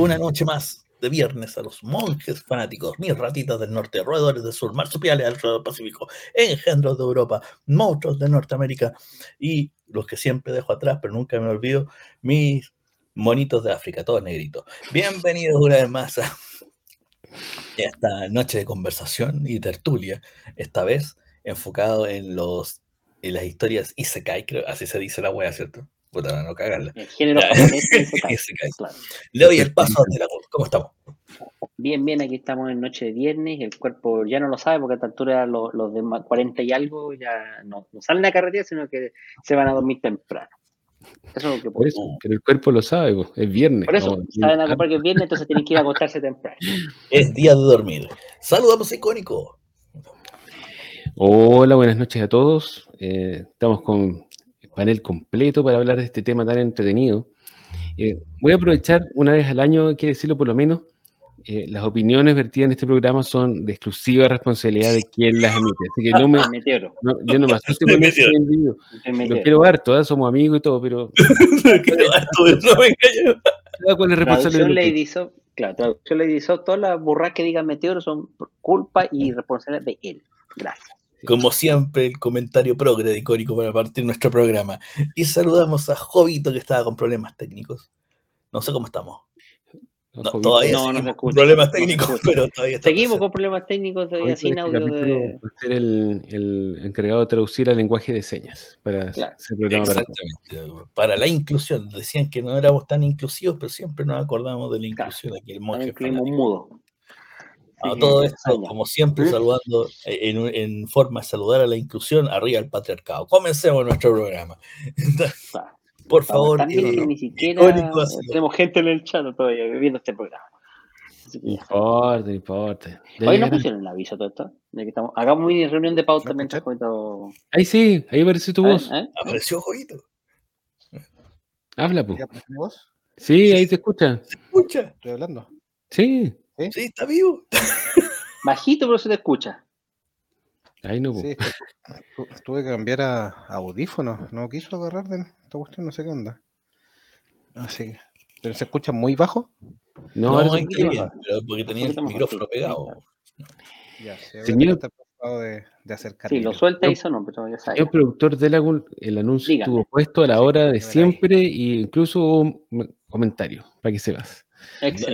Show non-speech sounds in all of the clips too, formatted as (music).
una noche más de viernes a los monjes fanáticos, mis ratitas del norte, roedores del sur, marsupiales del Pacífico, engendros de Europa, monstruos de Norteamérica y los que siempre dejo atrás, pero nunca me olvido, mis monitos de África, todos negritos. Bienvenidos una vez más a esta noche de conversación y tertulia, esta vez enfocado en los en las historias Isekai, creo, así se dice la wea, ¿cierto? Puta, no cagarla. El género Isekai. (laughs) Claro. Le doy el paso a la ¿Cómo estamos? Bien, bien, aquí estamos en noche de viernes, el cuerpo ya no lo sabe porque a esta altura los, los de 40 y algo ya no, no salen a carretera, sino que se van a dormir temprano. Eso es lo que Por eso, pero el cuerpo lo sabe, es viernes. Por eso, saben a comprar que es viernes, entonces tienen que ir a acostarse (laughs) temprano. Es día de dormir. Saludamos a Icónico. Hola, buenas noches a todos. Eh, estamos con panel completo para hablar de este tema tan entretenido. Eh, voy a aprovechar una vez al año, que decirlo por lo menos, eh, las opiniones vertidas en este programa son de exclusiva responsabilidad de quien las emite. Así que no me, (laughs) no, yo no me asusto. (laughs) Lo quiero harto, ¿eh? somos amigos y todo, pero... (laughs) quiero harto, no me Cada cual es responsable. Claro, traducción le todas las burras que digan meteoro son culpa y responsabilidad de él. Gracias. Como siempre, el comentario progre de icónico para partir nuestro programa. Y saludamos a Jovito que estaba con problemas técnicos. No sé cómo estamos. No, todavía no, no con problemas técnicos, pero todavía Seguimos con problemas técnicos todavía sin audio. De... ser el, el, encargado de traducir al lenguaje de señas para claro. Exactamente. Para... la inclusión. Decían que no éramos tan inclusivos, pero siempre nos acordamos de la inclusión. Aquí el monje. mudo. A todo esto, como siempre, saludando en, en, forma de saludar a la inclusión, arriba el patriarcado. Comencemos nuestro programa. (laughs) Por favor, ni siquiera tenemos gente en el chat todavía viendo este programa. No importa, importa. Hoy no pusieron el aviso todo esto. De que estamos, hagamos una reunión de pauta mientras comentado. Ahí sí, ahí apareció tu voz. ¿Eh? Apareció Jueguito. Habla, pues. Sí, ahí te escucha. ¿Se escucha? Estoy hablando. Sí. Sí, está vivo. (laughs) Bajito, pero se te escucha. Ahí no. Sí, tuve que cambiar a, audífonos. No quiso agarrar de esta cuestión, no sé qué onda. Así que. ¿Pero se escucha muy bajo? No, no bien, pero porque tenía el micrófono pegado. Ya, Señor, de, de acercar. Sí, lo suelta y sonó, pero ya sabes. El productor de la, el anuncio estuvo puesto a la hora de siempre e incluso un comentario para que se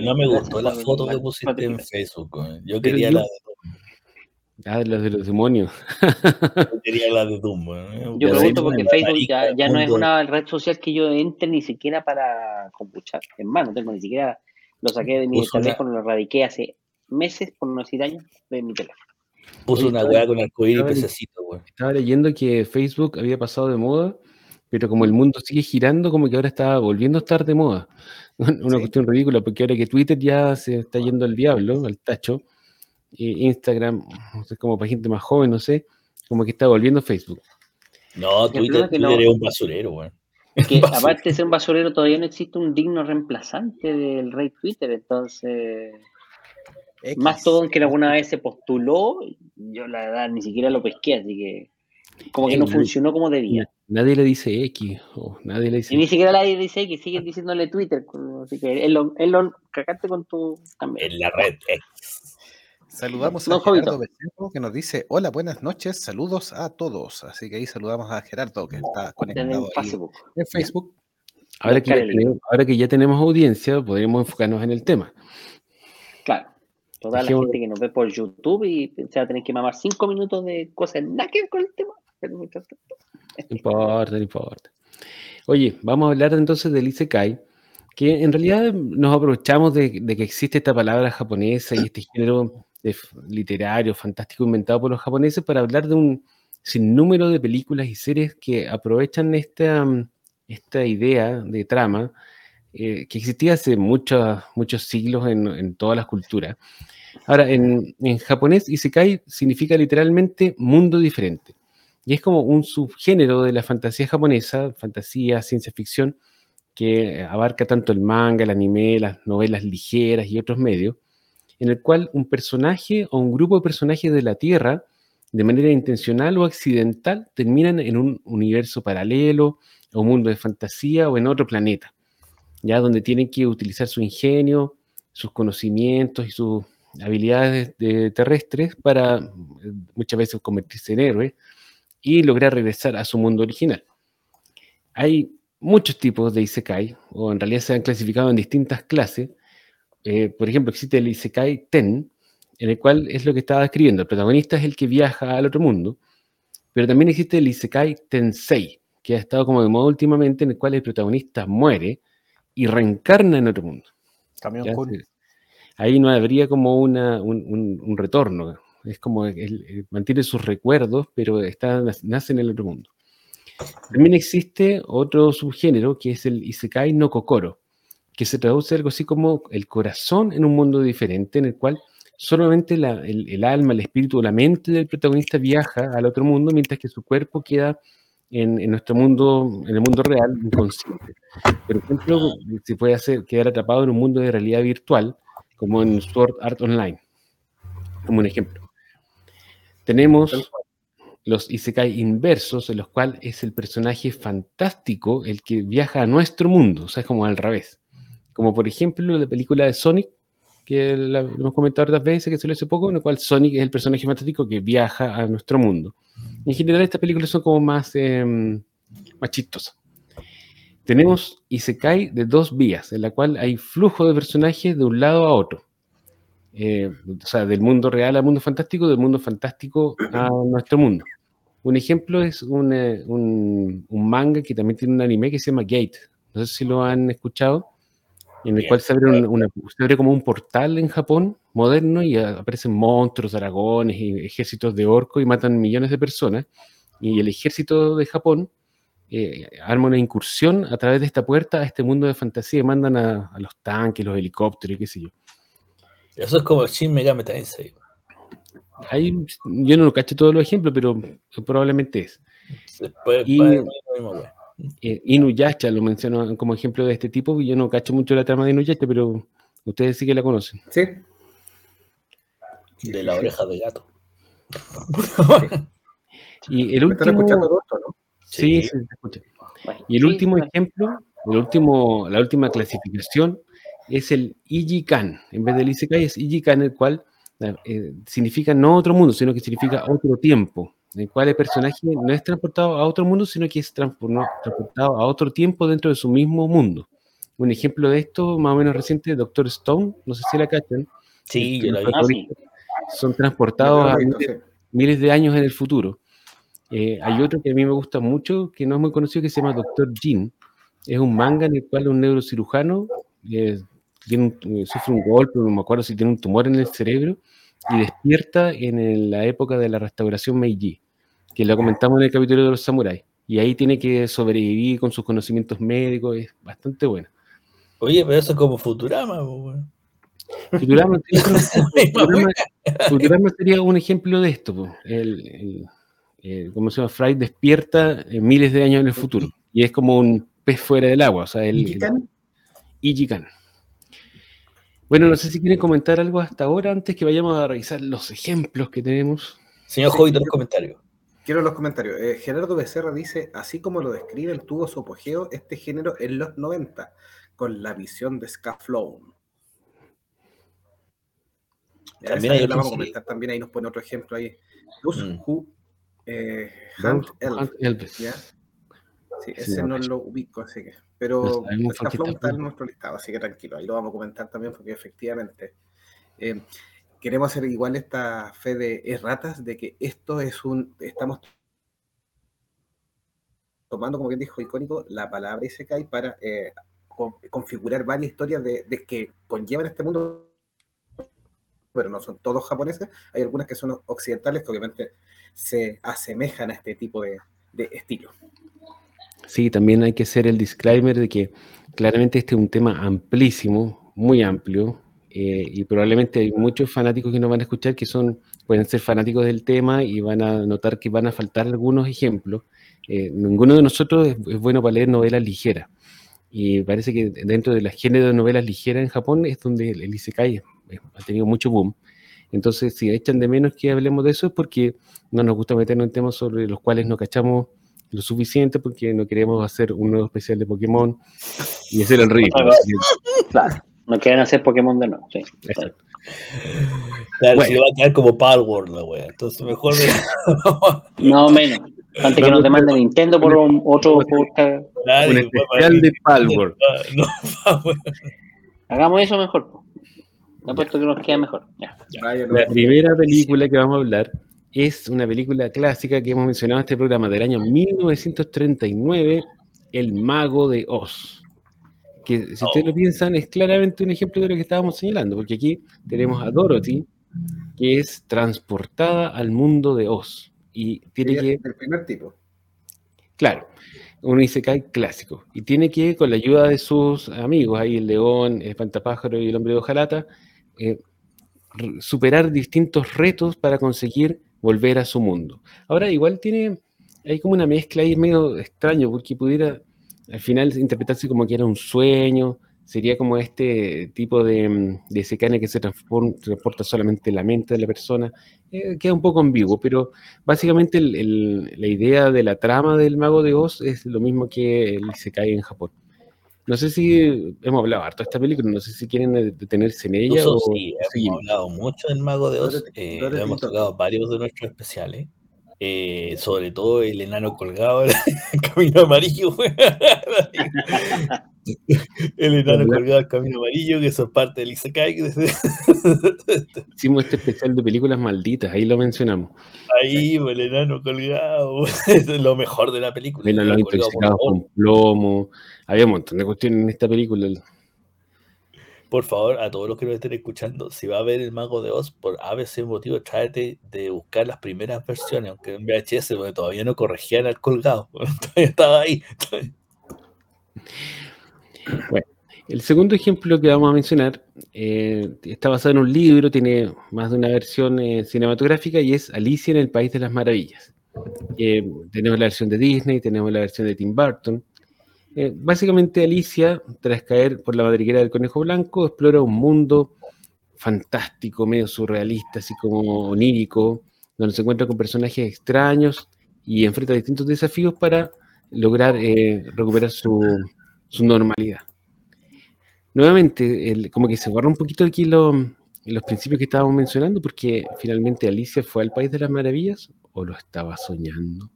No, me gustó la foto que pusiste en Facebook. Yo quería la de Ah, la de los demonios. Yo quería la de Doom. Yo pregunto porque Facebook ya, ya no es una red social que yo entre ni siquiera para compuchar. En mano, tengo ni siquiera lo saqué de mi teléfono, lo radiqué hace meses, por no decir años, de mi teléfono. Puso una weá con arcoíris y pececito, weón. Estaba leyendo que Facebook había pasado de moda, pero como el mundo sigue girando, como que ahora está volviendo a estar de moda. (laughs) Una cuestión ridícula, porque ahora que Twitter ya se está yendo al diablo, al tacho, Instagram, como para gente más joven, no sé, como que está volviendo Facebook. No, Twitter, es un basurero, güey. (laughs) Que aparte de ser un basurero, todavía no existe un digno reemplazante del rey Twitter, entonces. Más todo que alguna vez se postuló, yo la verdad ni siquiera lo pesqué, así que. Como que no funcionó como debía. Nadie le dice X, nadie le dice. Y ni siquiera nadie le dice X, siguen diciéndole Twitter. Así que Elon, Elon cagaste con tu. También. En la red X. Saludamos a Gerardo Becerro que nos dice: Hola, buenas noches, saludos a todos. Así que ahí saludamos a Gerardo que está conectado en Facebook. En Facebook. Ahora que, tenemos, ahora que ya tenemos audiencia, podríamos enfocarnos en el tema. Claro. Toda la gente que nos ve por YouTube y se va a tener que mamar cinco minutos de cosas nada que ver con el tema. No importa, no importa. Oye, vamos a hablar entonces del Isekai, que en realidad nos aprovechamos de, de que existe esta palabra japonesa y este género literario, fantástico, inventado por los japoneses para hablar de un sinnúmero de películas y series que aprovechan esta, mm, esta idea de trama eh, que existía hace muchos, muchos siglos en, todas las culturas. Ahora, en, en japonés, Isekai significa literalmente mundo diferente. Y es como un subgénero de la fantasía japonesa, fantasía, ciencia ficción, que abarca tanto el manga, el anime, las novelas ligeras y otros medios, en el cual un personaje o un grupo de personajes de la Tierra, de manera intencional o accidental, terminan en un universo paralelo, o un mundo de fantasía o en otro planeta, ya donde tienen que utilizar su ingenio sus conocimientos y sus habilidades terrestres para eh, muchas veces convertirse en héroe y lograr regresar a su mundo original. Hay muchos tipos de Isekai, o en realidad se han clasificado en distintas clases. Eh, por ejemplo, existe el Isekai Ten, en el cual es lo que estaba describiendo. El protagonista es el que viaja al otro mundo, pero también existe el Isekai Tensei, que ha estado como de moda últimamente, en el cual el protagonista muere y reencarna en otro mundo. Ahí no habría como una, un, retorno. Es como él, mantiene sus recuerdos, pero está, nace en el otro mundo. También existe otro subgénero que es el Isekai no Kokoro, que se traduce algo así como el corazón en un mundo diferente, en el cual solamente el, alma, el espíritu la mente del protagonista viaja al otro mundo, mientras que su cuerpo queda en, nuestro mundo, en el mundo real, inconsciente. Por ejemplo, se puede hacer, quedar atrapado en un mundo de realidad virtual, como en Sword Art Online, como un ejemplo. Tenemos los Isekai inversos, en los cuales es el personaje fantástico el que viaja a nuestro mundo, o sea, es como al revés. Como por ejemplo la película de Sonic, que la, hemos comentado otras veces, que salió hace poco, en la cual Sonic es el personaje fantástico que viaja a nuestro mundo. En general, estas películas son como más, eh, más chistosas. Tenemos Isekai de dos vías, en la cual hay flujo de personajes de un lado a otro. Eh, o sea, del mundo real al mundo fantástico, del mundo fantástico a (clears throat) nuestro mundo. Un ejemplo es un, eh, un, un, manga que también tiene un anime que se llama Gate. No sé si lo han escuchado en el cual se abre, una, como un portal en Japón moderno y aparecen monstruos, dragones y ejércitos de orcos y matan millones de personas. Y el ejército de Japón eh, arma una incursión a través de esta puerta a este mundo de fantasía y mandan a, los tanques, los helicópteros y qué sé yo. Eso es como Shin Megami Tensei. Ahí, yo no cacho todos los ejemplos, pero probablemente es. y, eh, Inuyasha lo menciono como ejemplo de este tipo, y yo no cacho mucho la trama de Inuyasha, pero ustedes sí que la conocen. Sí. De la oreja de gato. (laughs) y el último. Sí, sí, se escucha. Y el último ejemplo, el último, la última clasificación es el Ijikan. En vez del Isekai es Ijikan, el cual eh, significa no otro mundo, sino que significa otro tiempo en el cual el personaje no es transportado a otro mundo, sino que es transportado a otro tiempo dentro de su mismo mundo. Un ejemplo de esto, más o menos reciente, Doctor Stone, no sé si la cachan. Sí, yo la vi. Son transportados a miles, de años en el futuro. Eh, hay otro que a mí me gusta mucho, que no es muy conocido, que se llama Doctor Jean. Es un manga en el cual un neurocirujano eh, tiene eh, sufre un golpe, no me acuerdo si tiene un tumor en el cerebro, y despierta en la época de la restauración Meiji que lo comentamos en el capítulo de los samuráis. Y ahí tiene que sobrevivir con sus conocimientos médicos, es bastante bueno. Oye, pero eso es como Futurama, Futurama, (laughs) Futurama, sería un ejemplo de esto. El, como se llama? Fry despierta miles de años en el futuro. Y es como un pez fuera del agua. O sea, el, Ijikan. Bueno, no sé si quieren comentar algo hasta ahora antes que vayamos a revisar los ejemplos que tenemos. Señor Jovito, los comentarios. Quiero los comentarios. Eh, Gerardo Becerra dice, así como lo describe, tuvo su apogeo este género en los 90, con la visión de Scaflown. También hay vamos a comentar también, ahí nos pone otro ejemplo ahí. mm. who, eh, Hunt Sí, ese no lo ubico, así que. Pero Scaflown está en nuestro listado, así que tranquilo, ahí lo vamos a comentar también, porque efectivamente. Eh, queremos hacer igual esta fe de erratas de que esto es un, estamos tomando, como bien dijo icónico, la palabra Isekai para eh, configurar varias historias de, que conllevan este mundo, pero no son todos japoneses, hay algunas que son occidentales que obviamente se asemejan a este tipo de, de estilo. Sí, también hay que hacer el disclaimer de que claramente este es un tema amplísimo, muy amplio, eh, y probablemente hay muchos fanáticos que nos van a escuchar que son, pueden ser fanáticos del tema y van a notar que van a faltar algunos ejemplos. Eh, ninguno de nosotros es, bueno para leer novelas ligeras. Y parece que dentro de la género de novelas ligeras en Japón es donde el Isekai ha tenido mucho boom. Entonces, si echan de menos que hablemos de eso es porque no nos gusta meternos en temas sobre los cuales no cachamos lo suficiente porque no queremos hacer un nuevo especial de Pokémon y hacer el ritmo. Claro. No quieren hacer Pokémon de nuevo, sí. Exacto. Claro, si va a quedar como Palworld la wea. Entonces mejor. (laughs) no, menos. Antes que nos demande Nintendo por un, otro podcast. Un especial de Palworld. (laughs) Hagamos eso mejor. Apuesto que nos queda mejor. La primera película que vamos a hablar es una película clásica que hemos mencionado en este programa del año 1939, El Mago de Oz. Que si ustedes lo oh. piensan, es claramente un ejemplo de lo que estábamos señalando, porque aquí tenemos a Dorothy, que es transportada al mundo de Oz. Y tiene que. El primer tipo. Claro, un Isekai clásico. Y tiene que, con la ayuda de sus amigos, ahí el león, el espantapájaro y el hombre de hojalata, eh, superar distintos retos para conseguir volver a su mundo. Ahora, igual tiene, hay como una mezcla ahí medio extraño, porque pudiera al final interpretarse como que era un sueño, sería como este tipo de, de secane que se transporta solamente la mente de la persona, eh, queda un poco ambiguo, pero básicamente la idea de la trama del Mago de Oz es lo mismo que el Isekai en Japón. No sé si hemos hablado harto de esta película, no sé si quieren detenerse en ella. o sí, hemos hablado mucho del Mago de Oz, eh, hemos tocado varios de nuestros especiales. Eh, sobre todo el enano colgado (laughs) el camino amarillo. (laughs) el enano colgado el camino amarillo, que eso es parte del Isekai. (laughs) Hicimos este especial de películas malditas, ahí lo mencionamos. Ahí, el enano colgado, (laughs) es lo mejor de la película. El enano con plomo, había un montón de cuestiones en esta película por favor, a todos los que nos estén escuchando, si va a ver el Mago de Oz, por ABC motivo, tráete de buscar las primeras versiones, aunque en VHS, porque todavía no corregían al colgado, (laughs) todavía estaba ahí. Bueno, el segundo ejemplo que vamos a mencionar eh, está basado en un libro, tiene más de una versión eh, cinematográfica y es Alicia en el País de las Maravillas. Eh, tenemos la versión de Disney, tenemos la versión de Tim Burton. Básicamente Alicia, tras caer por la madriguera del conejo blanco, explora un mundo fantástico, medio surrealista, así como onírico, donde se encuentra con personajes extraños y enfrenta distintos desafíos para lograr recuperar su, normalidad. Nuevamente, como que se guarda un poquito aquí los principios que estábamos mencionando, porque finalmente Alicia fue al País de las Maravillas o lo estaba soñando.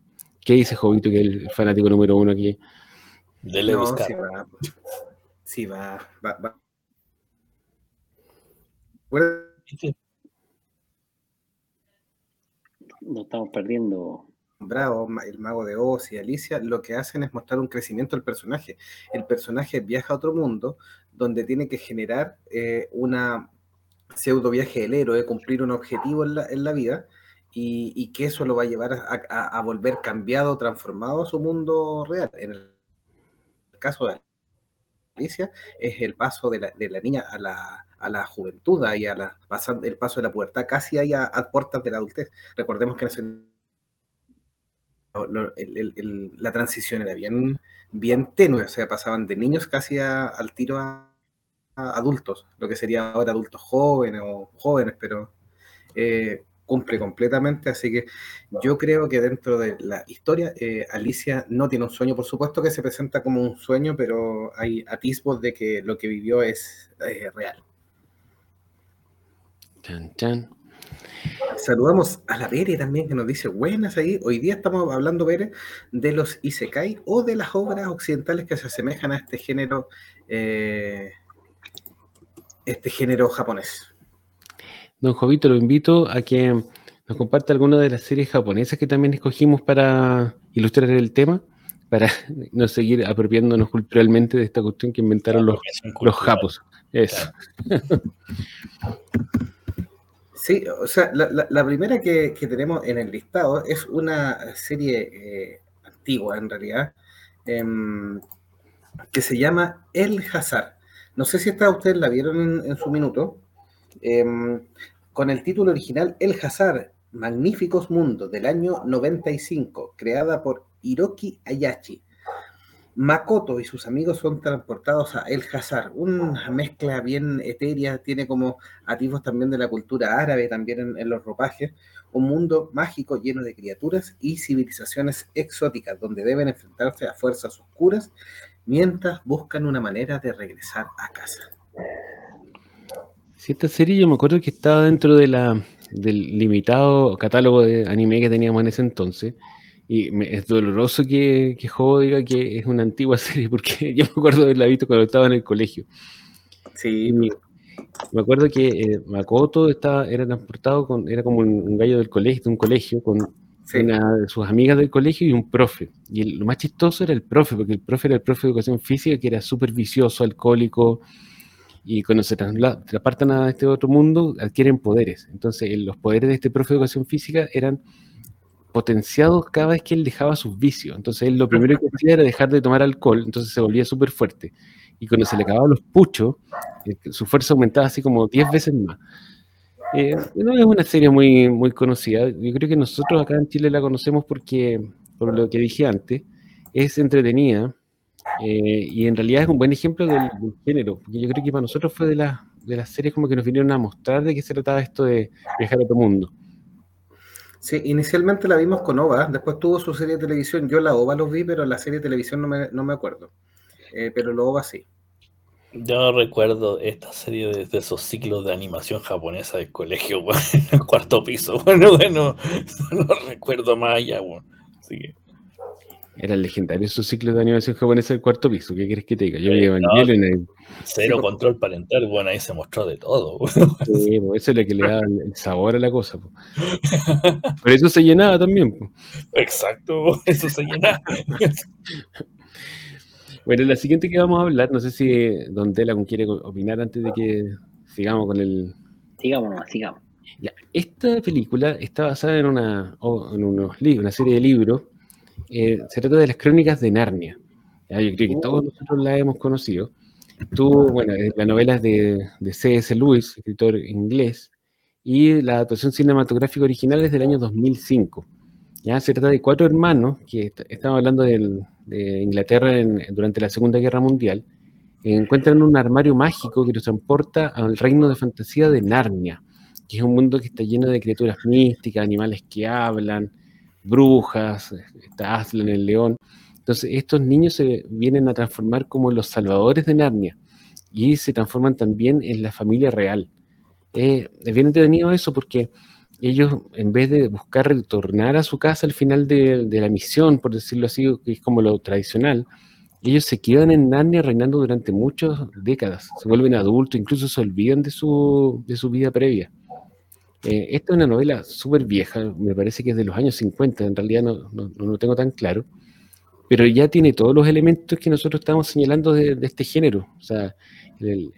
¿Qué dice Jovito, que es el fanático número uno aquí? De Lewis sí va, va, va, No estamos perdiendo. Bravo, el mago de Oz y Alicia, lo que hacen es mostrar un crecimiento del personaje. El personaje viaja a otro mundo donde tiene que generar eh, una pseudo viaje del héroe, cumplir un objetivo en la, en la vida y, que eso lo va a llevar a, volver cambiado, transformado a su mundo real. En el caso de Alicia es el paso de la, de la niña a la, a la juventud y a la, el paso de la pubertad casi ahí a, puertas de la adultez. Recordemos que la transición era bien, bien tenue, o sea, pasaban de niños casi al tiro a, adultos, lo que sería ahora adultos jóvenes o jóvenes, pero eh, cumple completamente, así que yo creo que dentro de la historia, eh, Alicia no tiene un sueño, por supuesto que se presenta como un sueño, pero hay atisbos de que lo que vivió es eh, real. Chan, chan. Saludamos a la Bere también que nos dice buenas ahí. Hoy día estamos hablando, Bere, de los Isekai o de las obras occidentales que se asemejan a este género, eh, este género japonés. Don Jovito, lo invito a que nos comparte alguna de las series japonesas que también escogimos para ilustrar el tema, para (laughs) no seguir apropiándonos culturalmente de esta cuestión que inventaron los, los japos. Eso. (laughs) Sí, o sea, la, primera que, tenemos en el listado es una serie eh, antigua en realidad, em, que se llama El Hazar. No sé si esta ustedes la vieron en, su minuto. Em, con el título original El Hazar, Magníficos Mundos, del año 95, creada por Hiroki Ayachi. Makoto y sus amigos son transportados a El Hazar, una mezcla bien etérea, tiene como atisbos también de la cultura árabe, también en, los ropajes, un mundo mágico lleno de criaturas y civilizaciones exóticas, donde deben enfrentarse a fuerzas oscuras mientras buscan una manera de regresar a casa. Sí, esta serie yo me acuerdo que estaba dentro del limitado catálogo de anime que teníamos en ese entonces. Y es doloroso que, que diga que es una antigua (laughs) serie, porque yo me acuerdo de haberla visto cuando estaba en el colegio. Sí. me acuerdo que eh, Makoto estaba, era transportado con, era como un, gallo del colegio, de un colegio, con una de sus amigas del colegio y un profe. Y lo más chistoso era el profe, porque el profe era el profe de educación física, que era súper vicioso, alcohólico, y cuando se transportan a este otro mundo, adquieren poderes. Entonces, los poderes de este profe de educación física eran potenciados cada vez que él dejaba sus vicios. Entonces, él lo primero que hacía era dejar de tomar alcohol, entonces se volvía súper fuerte. Y cuando se le acababan los puchos, eh, su fuerza aumentaba así como 10 veces más. Eh, no es una serie muy, muy conocida. Yo creo que nosotros acá en Chile la conocemos porque, por lo que dije antes, es entretenida eh, y en realidad es un buen ejemplo del, género. Porque yo creo que para nosotros fue de, la, de las series como que nos vinieron a mostrar de qué se trataba esto de viajar a otro mundo. Sí, inicialmente la vimos con OVA, después tuvo su serie de televisión. Yo la OVA los vi, pero la serie de televisión no me, no me acuerdo. Eh, pero la OVA sí. Yo recuerdo esta serie de, esos ciclos de animación japonesa del colegio, (laughs) en el cuarto piso. (laughs) Bueno, bueno, (laughs) no recuerdo más allá, bueno. Era legendario esos ciclos de animación japonesa del cuarto piso. ¿Qué quieres que te diga? Yo llevo en el... Cero control parental, bueno, ahí se mostró de todo. Sí, pues eso es lo que le da el sabor a la cosa. Por eso se llenaba también. Exacto, eso se llenaba. Bueno, la siguiente que vamos a hablar, no sé si Don Tela quiere opinar antes de que sigamos con el. Sigamos, sigamos. esta película está basada en una, en unos libros, una serie de libros. Eh, se trata de las crónicas de Narnia. yo creo que todos nosotros la hemos conocido. Tú, bueno, la novela es de, de C.S. Lewis, escritor inglés, y la adaptación cinematográfica original es del año 2005. Ya se trata de cuatro hermanos que estamos hablando de Inglaterra durante la Segunda Guerra Mundial. encuentran un armario mágico que los transporta al reino de fantasía de Narnia, que es un mundo que está lleno de criaturas místicas, animales que hablan, brujas, está el león. Entonces, estos niños se vienen a transformar como los salvadores de Narnia y se transforman también en la familia real. Eh, es bien entretenido eso porque ellos, en vez de buscar retornar a su casa al final de, la misión, por decirlo así, que es como lo tradicional, ellos se quedan en Narnia reinando durante muchas décadas, se vuelven adultos, incluso se olvidan de su, de su vida previa. Eh, esta es una novela súper vieja, me parece que es de los años 50, en realidad no, no, lo tengo tan claro, pero ya tiene todos los elementos que nosotros estamos señalando de, este género, o sea, el,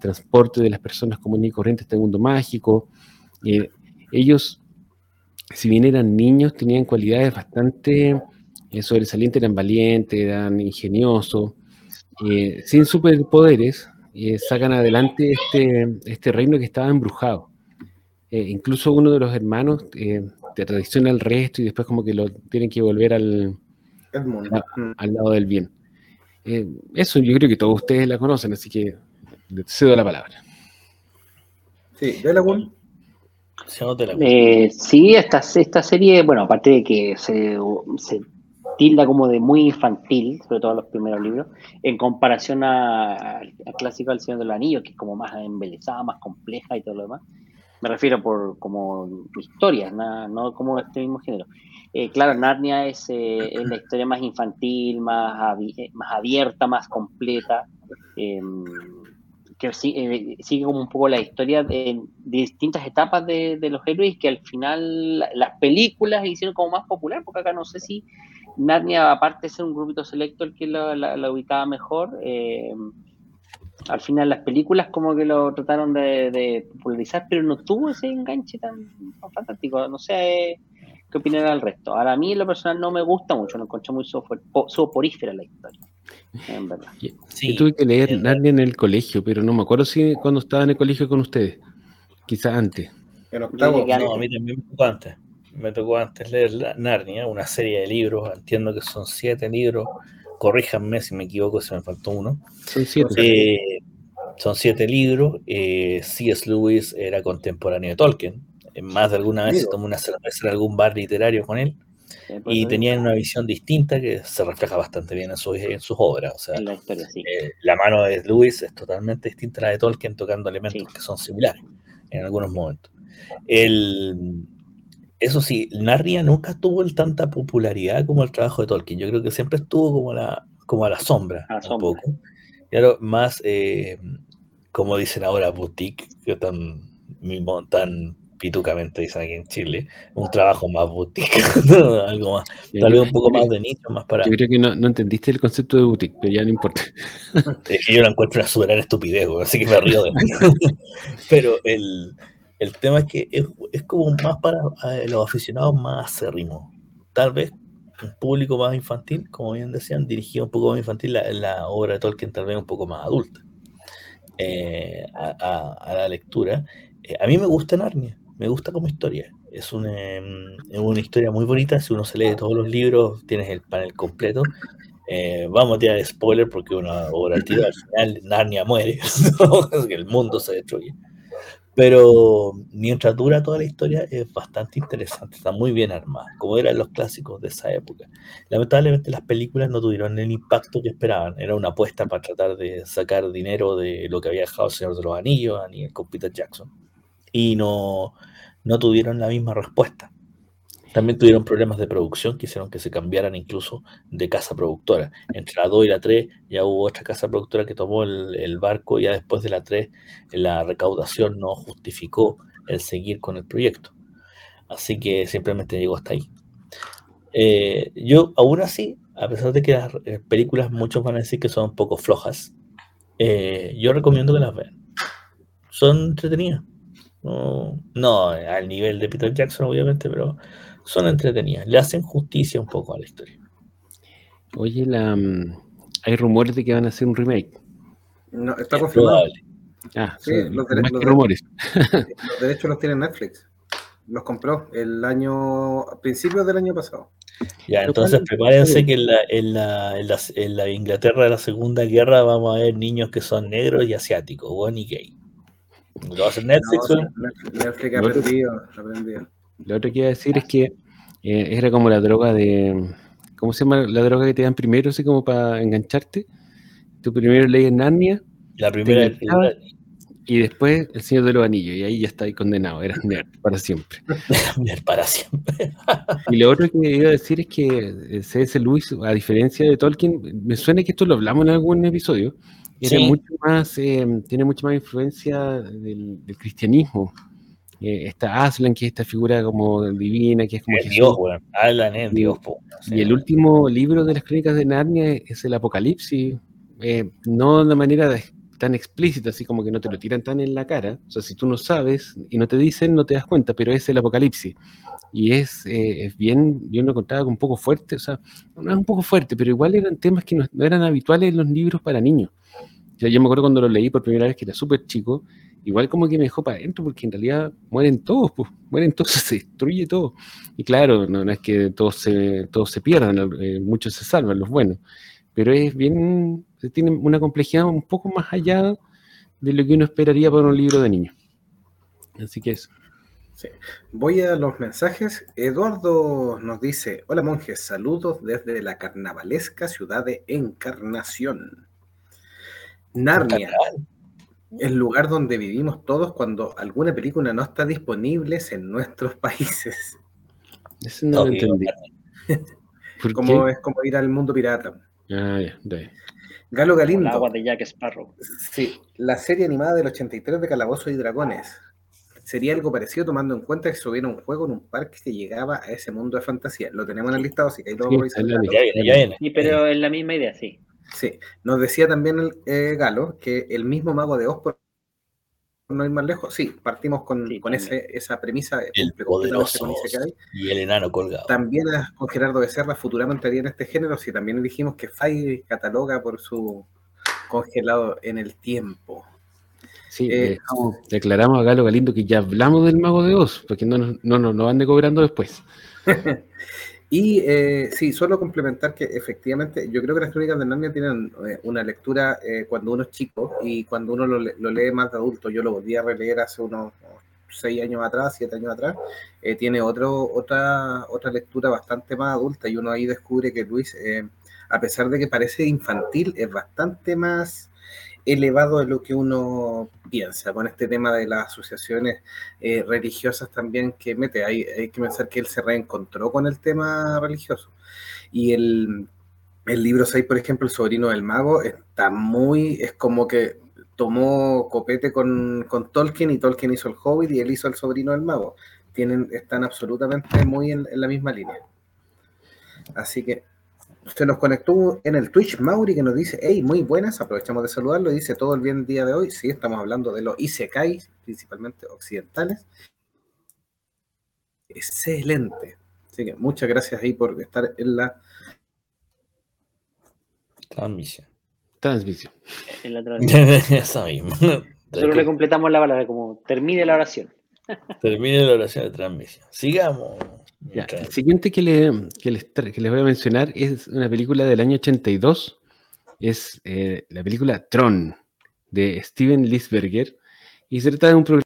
transporte de las personas comunes y corrientes este mundo mágico, eh, ellos, si bien eran niños, tenían cualidades bastante eh, sobresalientes, eran valientes, eran ingeniosos, eh, sin superpoderes, sacan adelante este, este reino que estaba embrujado. Incluso uno de los hermanos te traiciona al resto y después como que lo tienen que volver al, al lado del bien. eso yo creo que todos ustedes la conocen, así que cedo la palabra. Sí, ¿de la eh, sí, esta, esta serie, bueno, aparte de que se, tilda como de muy infantil, sobre todo los primeros libros, en comparación al clásico del Señor de los Anillos, que es como más embelesada, más compleja y todo lo demás. Me refiero por como historias, no como este mismo género. Eh, claro, Narnia es, eh, es, la historia más infantil, más, más abierta, más completa. Em, que eh, sigue como un poco la historia de, distintas etapas de, los héroes que al final las películas hicieron como más popular, porque acá no sé si Narnia, aparte de ser un grupito selecto el que la, ubicaba mejor, eh, al final las películas como que lo trataron de, popularizar, pero no tuvo ese enganche tan, fantástico. No sé qué opinará el resto. Ahora a mí en lo personal no me gusta mucho, no encontré muy soporífera la historia. Yo tuve que leer Narnia en el colegio, pero no me acuerdo si cuando estaba en el colegio con ustedes. Quizás antes. no, a mí también me tocó antes. Me tocó antes leer Narnia, una serie de libros. Entiendo que son siete libros. Corríjanme si me equivoco, si me faltó uno. Son siete. Eh, son siete libros. Eh, C.S. Lewis era contemporáneo de Tolkien. En más de alguna vez se tomó una cerveza en algún bar literario con él. y tenían una visión distinta que se refleja bastante bien en, en sus obras. O sea, la, historia, sí. Eh, la mano de Lewis es totalmente distinta a la de Tolkien, tocando elementos que son similares en algunos momentos. El, eso sí, Narnia nunca tuvo tanta popularidad como el trabajo de Tolkien. Yo creo que siempre estuvo como, la, como a la sombra, un poco. Claro, más, eh, como dicen ahora, boutique, que tan, tan pitucamente dicen aquí en Chile, un trabajo más boutique, (laughs) algo más, tal vez un poco más de nicho, más para... Yo creo que no, no, entendiste el concepto de boutique, pero ya no importa. Es que yo lo encuentro una super estupidez, así que me río de (laughs) (laughs) Pero el, el tema es que es, como más para eh, los aficionados más acérrimos. Tal vez un público más infantil, como bien decían, dirigido un poco más infantil, la, la obra de Tolkien tal vez un poco más adulta eh, a, la lectura. Eh, a mí me gusta Narnia, me gusta como historia. Es una, em, es una historia muy bonita, si uno se lee todos los libros, tienes el panel completo. vamos a tirar spoiler porque una obra al final Narnia muere, (laughs) el mundo se destruye. Pero mientras dura toda la historia es bastante interesante, está muy bien armada, como eran los clásicos de esa época. Lamentablemente las películas no tuvieron el impacto que esperaban, era una apuesta para tratar de sacar dinero de lo que había dejado el Señor de los Anillos a con Peter Jackson. Y no, no tuvieron la misma respuesta. También tuvieron problemas de producción que hicieron que se cambiaran incluso de casa productora. Entre la 2 y la 3 ya hubo otra casa productora que tomó el, barco, ya después de la 3 la recaudación no justificó el seguir con el proyecto. Así que simplemente llegó hasta ahí. Eh, yo aún así, a pesar de que las eh, películas muchos van a decir que son un poco flojas, eh, yo recomiendo que las vean. Son entretenidas. no al nivel de Peter Jackson, obviamente, pero son entretenidas, le hacen justicia un poco a la historia. Oye, la, mm, hay rumores de que van a hacer un remake. No, está confirmado. Ah, sí, los, rumores. (laughs) los derechos los tiene Netflix. Los compró el año, a principios del año pasado. Ya, entonces prepárense que en la, en, la, en, la, Inglaterra de la Segunda Guerra vamos a ver niños que son negros y asiáticos, bueno y gay. ¿Lo va a hacer Netflix? Netflix ha aprendido, ha aprendido. Lo otro que iba a decir es que eh, era como la droga de. ¿Cómo se llama la droga que te dan primero, así como para engancharte? Tú primero lees Narnia. La primera. y después El Señor de los Anillos, y ahí ya está condenado, eras nerd para siempre. (laughs) nerd para siempre. (laughs) y lo otro que iba a decir es que eh, C.S. Lewis, a diferencia de Tolkien, me suena que esto lo hablamos en algún episodio, era mucho más, eh, tiene mucha más influencia del cristianismo. Eh, está Aslan, que es esta figura como divina, que es como Dios, Aslan es Dios. y el último libro de las crónicas de Narnia es el Apocalipsis, eh, no de manera tan explícita, así como que no te lo tiran tan en la cara. O sea, si tú no sabes y no te dicen, no te das cuenta, pero es el Apocalipsis. Y es, eh, es bien, yo lo contaba un poco fuerte, o sea, no es un poco fuerte, pero igual eran temas que no, eran habituales en los libros para niños. yo me acuerdo cuando lo leí por primera vez, que era súper chico, igual como que me dejó para adentro, porque en realidad mueren todos, pues, mueren todos, (laughs) se destruye todo. Y claro, no, es que todos se, todos se pierdan, eh, muchos se salvan, los buenos, pero es bien, tiene una complejidad un poco más allá de lo que uno esperaría para un libro de niños. Así que eso. Voy a los mensajes. Eduardo nos dice, hola monjes, saludos desde la carnavalesca ciudad de Encarnación. Narnia el lugar donde vivimos todos cuando alguna película no está disponible en nuestros (laughs) países. Eso no lo entendí. (laughs) como, es como ir al mundo pirata. Ah, ya, Galo Galindo. El agua de Jack Sparrow. Sí, la serie animada del 83 de Calabozo y Dragones. Sería algo parecido tomando en cuenta que se hubiera un juego en un parque que llegaba a ese mundo de fantasía. Lo tenemos en el listado, así que ahí lo vamos a Sí, pero es la misma idea, sí. Sí, nos decía también el eh, Galo que el mismo mago de Oz, por no ir más lejos, sí, partimos con, con ese, esa premisa. El poderoso y el enano colgado. También con Gerardo Becerra futuramente haría en este género, si también dijimos que Fay cataloga por su congelado en el tiempo. Sí, eh, declaramos a Galo Galindo que ya hablamos del mago de Oz, porque no nos no, no, no van de cobrando después. (laughs) Y eh, sí, solo complementar que efectivamente yo creo que las crónicas de Narnia tienen eh, una lectura eh, cuando uno es chico y cuando uno lo, lee más de adulto. Yo lo volví a releer hace unos seis años atrás, siete años atrás, eh, tiene otro, otra, otra lectura bastante más adulta y uno ahí descubre que Luis, eh, a pesar de que parece infantil, es bastante más elevado de lo que uno piensa con este tema de las asociaciones eh, religiosas también que mete. Hay, hay, que pensar que él se reencontró con el tema religioso. Y el, el libro 6, por ejemplo, El sobrino del mago, está muy, es como que tomó copete con, con Tolkien y Tolkien hizo el Hobbit y él hizo el sobrino del mago. Tienen, están absolutamente muy en, en la misma línea. Así que se nos conectó en el Twitch Mauri que nos dice, hey, muy buenas, aprovechamos de saludarlo, dice todo el bien día de hoy, sí, estamos hablando de los Isekai, principalmente occidentales. Excelente. Así que muchas gracias ahí por estar en la transmisión. Transmisión. En la transmisión. (laughs) Nosotros le completamos la palabra como termine la oración. Termine la oración de transmisión. Sigamos. el siguiente que, le, que, les, que, les, voy a mencionar es una película del año 82. Es eh, la película Tron de Steven Lisberger. Y se trata de un programa.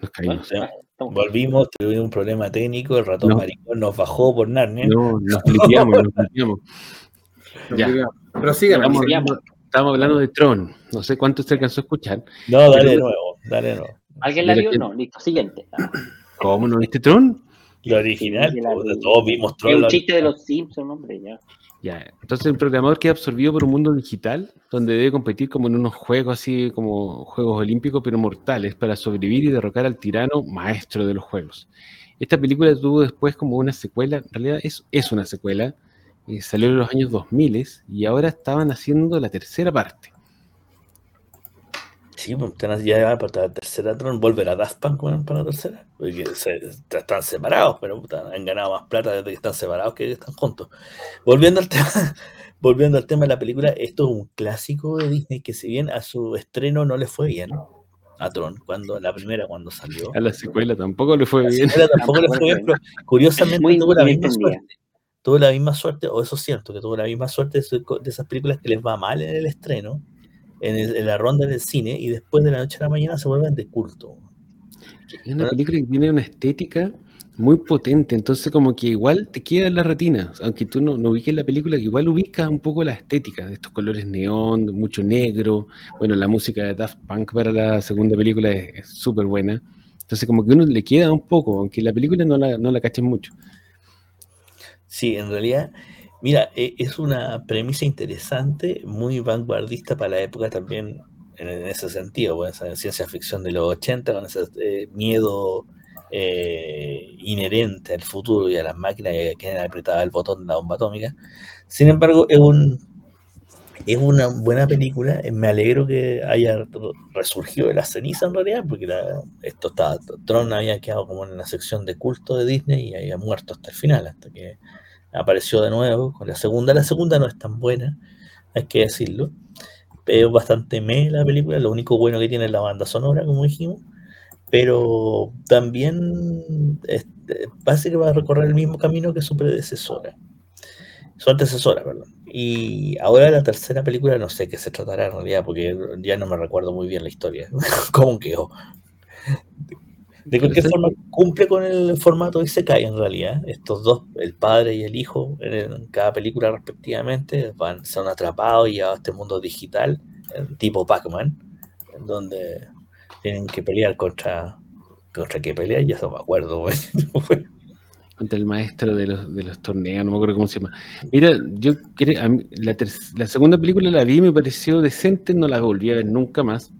Nos caímos. Volvimos, tuvimos un problema técnico, el ratón maricón nos bajó por Narnia. No, nos flipiamos, nos flipiamos. Ya. Pero sigan, estamos, hablando, estamos hablando de Tron. No sé cuánto se alcanzó a escuchar. No, dale de nuevo, dale de nuevo. ¿Alguien la vio? No, listo, siguiente. (coughs) ¿Cómo no viste Tron? La original, sí, todos vimos Tron. Es un chiste de los Simpsons, hombre, ya. Ya, entonces el programador queda absorbido por un mundo digital donde debe competir como en unos juegos así como juegos olímpicos pero mortales para sobrevivir y derrocar al tirano maestro de los juegos. Esta película tuvo después como una secuela, en realidad es, es una secuela, eh, salió en los años 2000 y ahora estaban haciendo la tercera parte. Sí, pues ya va para la tercera Tron, volverá Daft Punk para la tercera. Porque se, están separados, pero han ganado más plata desde que están separados que están juntos. Volviendo al (laughs) tema, volviendo al tema de la película, esto es un clásico de Disney que si bien a su estreno no le fue bien, a Tron, cuando la primera cuando salió. A la secuela tampoco le fue bien. tampoco le fue bien, pero (laughs) curiosamente tuvo la misma suerte. Tuvo la misma suerte, o eso es cierto, que tuvo la misma suerte de esas películas que les va mal en el estreno en, la ronda del cine y después de la noche a la mañana se vuelven de culto. Es una película que tiene una estética muy potente, entonces como que igual te queda en la retina, aunque tú no, no ubiques la película, igual ubicas un poco la estética de estos colores neón, mucho negro, bueno, la música de Daft Punk para la segunda película es súper buena, entonces como que uno le queda un poco, aunque la película no la, no la caches mucho. Sí, en realidad Mira, e, es una premisa interesante, muy vanguardista para la época también en, ese sentido, esa ciencia ficción de los 80, con ese eh, miedo eh, inherente al futuro y a las máquinas que, que apretaba el botón de la bomba atómica. Sin embargo, es un es una buena película. Eh, me alegro que haya resurgido de la ceniza en realidad, porque esto estaba, Tron había quedado como en la sección de culto de Disney y había muerto hasta el final, hasta que apareció de nuevo con la segunda. La segunda no es tan buena, hay que decirlo. Pero bastante me la película. Lo único bueno que tiene es la banda sonora, como dijimos. Pero también este, parece que va a recorrer el mismo camino que su predecesora. Su antecesora, perdón. Y ahora la tercera película no sé qué se tratará en realidad, porque ya no me recuerdo muy bien la historia. (laughs) ¿Cómo quedó? De cualquier forma, cumple con el formato y se cae en realidad. Estos dos, el padre y el hijo, en cada película respectivamente, van, son atrapados y a este mundo digital, tipo Pac-Man, donde tienen que pelear contra. ¿Contra qué pelea? Ya no me acuerdo, (laughs) Contra el maestro de los, de los torneos, no me acuerdo cómo se llama. Mira, yo la, la segunda película la vi, me pareció decente, no la volví a ver nunca más.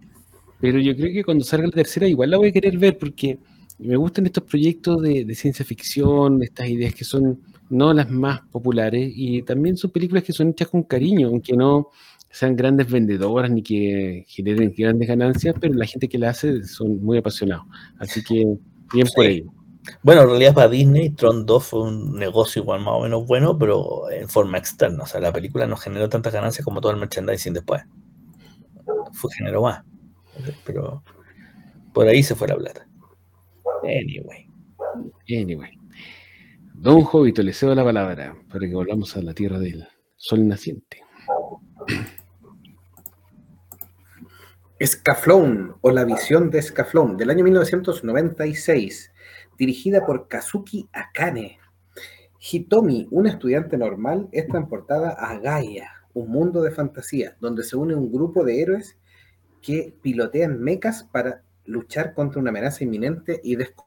Pero yo creo que cuando salga la tercera igual la voy a querer ver porque me gustan estos proyectos de, ciencia ficción, estas ideas que son no las más populares y también son películas que son hechas con cariño, aunque no sean grandes vendedoras ni que generen grandes ganancias, pero la gente que la hace son muy apasionados. Así que bien por ello. Bueno, en realidad para Disney, Tron 2 fue un negocio igual más o menos bueno, pero en forma externa. O sea, la película no generó tantas ganancias como todo el merchandising después. Fue generó más. Pero por ahí se fue la plata. Anyway. Anyway. Don Jovito, le cedo la palabra para que volvamos a la tierra del sol naciente. Scaflón o La visión de Scaflón del año 1996, dirigida por Kazuki Akane. Hitomi, una estudiante normal, es transportada a Gaia, un mundo de fantasía, donde se une un grupo de héroes que pilotean mechas para luchar contra una amenaza inminente y descubrir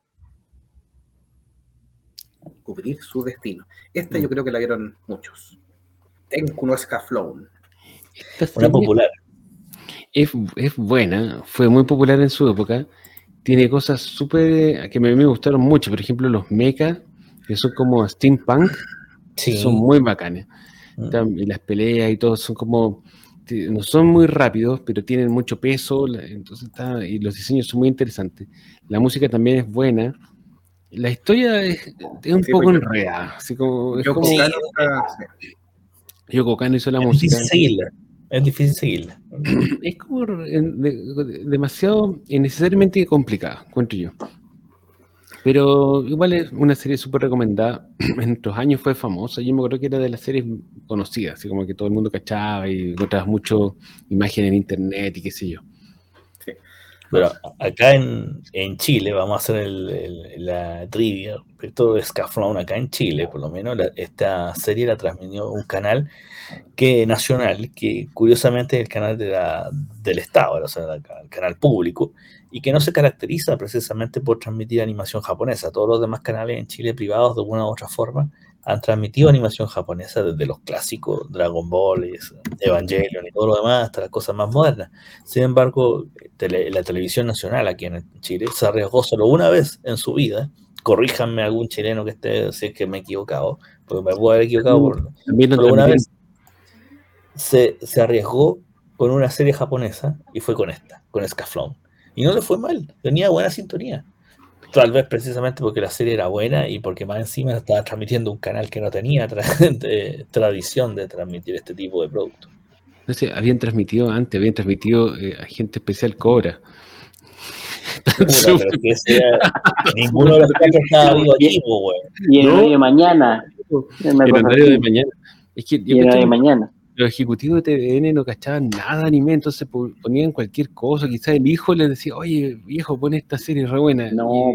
su destino. Esta yo mm. creo que la vieron muchos. Tenku no Scaflón. Una popular es, buena, fue muy popular en su época. Tiene cosas súper que me, me gustaron mucho. Por ejemplo, los mechas, que son como steampunk, son muy bacanes. Mm. Y las peleas y todo son como. No son muy rápidos, pero tienen mucho peso. Entonces está, y los diseños son muy interesantes. La música también es buena. La historia es, un poco enredada. Así como, es Yoko como, Yoko Kano hizo la música. Es difícil. (clears throat) Es como demasiado innecesariamente complicada, encuentro yo. Pero igual es una serie súper recomendada. (clears throat) En estos años fue famosa. Yo me acuerdo que era de las series conocidas, así como que todo el mundo cachaba y encontrabas mucho imagen en internet y qué sé yo. Pero acá en, Chile, vamos a hacer la trivia respecto de Scaflón, acá en Chile, por lo menos, esta serie la transmitió un canal que nacional, que curiosamente es el canal de la, del Estado, o sea, el canal público, y que no se caracteriza precisamente por transmitir animación japonesa. Todos los demás canales en Chile privados, de una u otra forma, han transmitido animación japonesa desde los clásicos, Dragon Ball, Evangelion y todo lo demás, hasta las cosas más modernas. Sin embargo, la televisión nacional aquí en Chile se arriesgó solo una vez en su vida. Corríjanme algún chileno que esté, si es que me he equivocado, porque me puedo haber equivocado por, solo una vez se, arriesgó con una serie japonesa y fue con esta, con Scaflón. Y no le fue mal, tenía buena sintonía. Tal vez precisamente porque la serie era buena y porque más encima estaba transmitiendo un canal que no tenía (laughs) tradición de transmitir este tipo de productos. No sé, habían transmitido antes, habían transmitido eh, Agente Especial Cobra. (laughs) ninguno de los que estaba vivo aquí, Y el horario de mañana. El horario de mañana. Es que y el de mañana los ejecutivos de TVN no cachaban nada de anime, entonces ponían cualquier cosa. Quizás el hijo les decía, oye, viejo, pon esta serie re buena. No,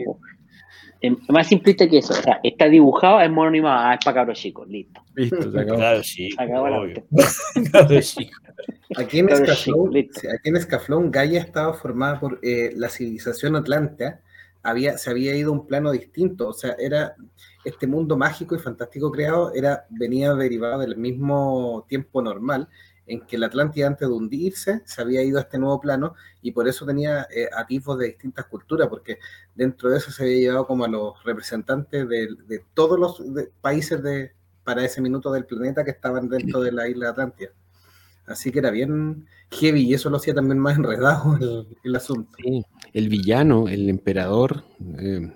es más simplista que eso. O sea, está dibujado, es mono animado, ah, es para cabros chicos, listo. Listo, se acabó. Claro, chico. Acabó la chico. (laughs) Aquí en, Escaflón, aquí en Escaflón, Gaia estaba formada por eh, la civilización atlanta. Había, se había ido a un plano distinto, o sea, era este mundo mágico y fantástico creado era, venía derivado del mismo tiempo normal en que la Atlántida antes de hundirse se había ido a este nuevo plano y por eso tenía eh, de distintas culturas, porque dentro de eso se había llevado como a los representantes de, todos los países de, para ese minuto del planeta que estaban dentro de la isla Atlántida. Así que era bien heavy y eso lo hacía también más (laughs) enredado el, asunto. El villano, el emperador, eh,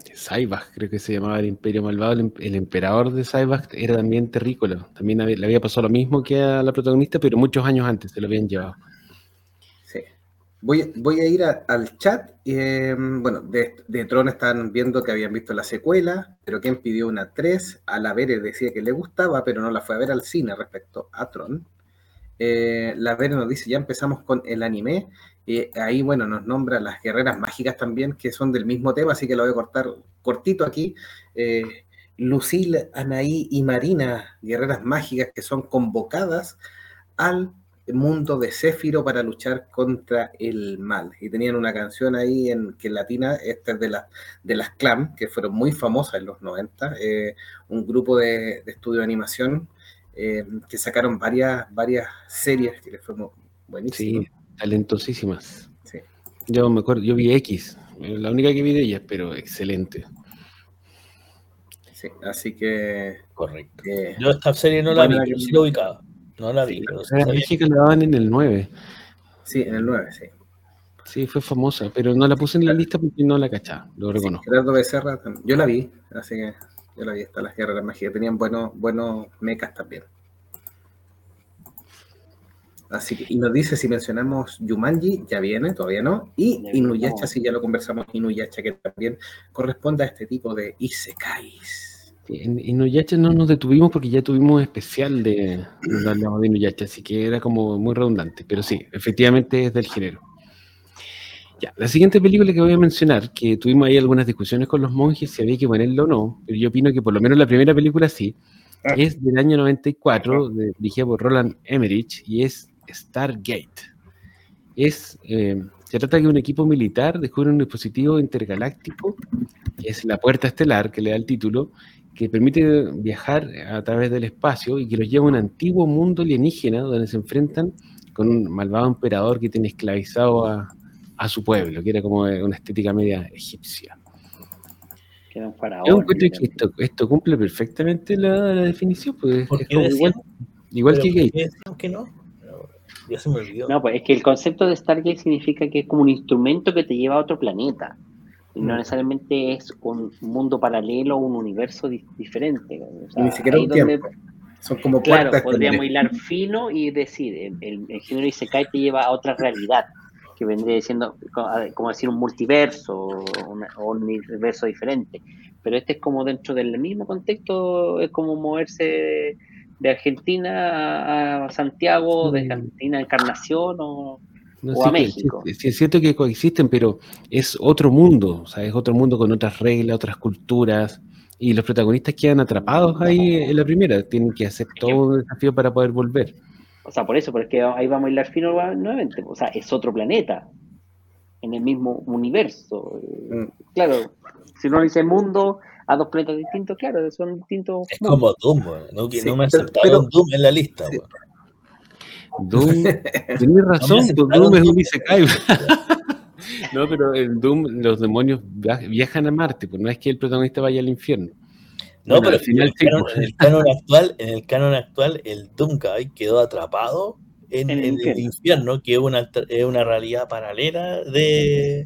creo que se llamaba el imperio malvado, el, emperador de Saibach era también terrícola. También le había pasado lo mismo que a la protagonista, pero muchos años antes se lo habían llevado. Sí. Voy, a ir al chat. Em, bueno, de, de, Tron están viendo que habían visto la secuela, pero quien pidió una 3. A la Vere decía que le gustaba, pero no la fue a ver al cine respecto a Tron. Eh, la Vera nos dice, ya empezamos con el anime. y ahí, bueno, nos nombra las guerreras mágicas también, que son del mismo tema, así que lo voy a cortar cortito aquí. Eh, Lucille, Anaí y Marina, guerreras mágicas que son convocadas al mundo de Céfiro para luchar contra el mal. Y tenían una canción ahí en que latina, esta es de, la, de las Clam, que fueron muy famosas en los 90, eh, un grupo de, de estudio de animación eh, que sacaron varias, varias series que les fue buenísimo. Sí, talentosísimas. Sí. Yo me acuerdo, yo vi X, la única que vi de ellas, pero excelente. Sí, así que. Correcto. Eh, yo esta serie no la vi, pero sí la ubicaba. No la vi. Pero dije que la daban en el 9. Sí, en el 9, sí. Sí, fue famosa, pero no la puse en la lista porque no la cachaba, lo reconozco. Gerardo Becerra, yo la vi, así que yo la vi hasta las guerras mágicas. Tenían buenos, buenos mechas también. Así que, y nos dice si mencionamos Yumanji, ya viene, todavía no. Y Inuyacha, si ya lo conversamos, Inuyacha, que también corresponde a este tipo de Isekais. En Inuyasha no nos detuvimos porque ya tuvimos especial de, de Inuyasha, así que era como muy redundante, pero sí, efectivamente es del género. Ya, la siguiente película que voy a mencionar, que tuvimos ahí algunas discusiones con los monjes si había que ponerlo o no, pero yo opino que por lo menos la primera película sí, ah. es del año 94, dirigida por Roland Emmerich, y es Stargate. Es, eh, se trata de que un equipo militar descubre un dispositivo intergaláctico, que es la puerta estelar, que le da el título, que permite viajar a través del espacio y que los lleva a un antiguo mundo alienígena donde se enfrentan con un malvado emperador que tiene esclavizado a, a su pueblo, que era como una estética media egipcia. Yo encuentro que esto, cumple perfectamente la, definición, pues igual, que Gate. Que no? Ya se me olvidó. No, pues es que el concepto de Stargate significa que es como un instrumento que te lleva a otro planeta. Y no mm. necesariamente es un mundo paralelo o un universo diferente. Ni siquiera un tiempo. Son como Claro, podríamos hilar fino y decir, el, el, el género Isekai te lleva a otra realidad que vendría siendo como decir un multiverso o, un universo diferente. Pero este es como dentro del mismo contexto, es como moverse de Argentina a Santiago, de Argentina a Encarnación o, a México. Sí, es cierto que coexisten, pero es otro mundo, o sea, es otro mundo con otras reglas, otras culturas, y los protagonistas quedan atrapados ahí en la primera, tienen que hacer todo un desafío para poder volver. O sea, por eso, porque ahí vamos a hilar fino nuevamente. O sea, es otro planeta en el mismo universo. Mm. Claro, si uno dice mundo a dos planetas distintos, claro, son distintos. Es como Doom, ¿no? Que no me ha saltado Doom en la lista. Doom, (laughs) tienes razón, Doom es un Isekai. (laughs) no, pero en Doom los demonios viajan a Marte, pues no es que el protagonista vaya al infierno. No, pero al final, en, el canon, actual, en el canon actual, el Dunkai quedó atrapado en, el, infierno, que es una, es una realidad paralela de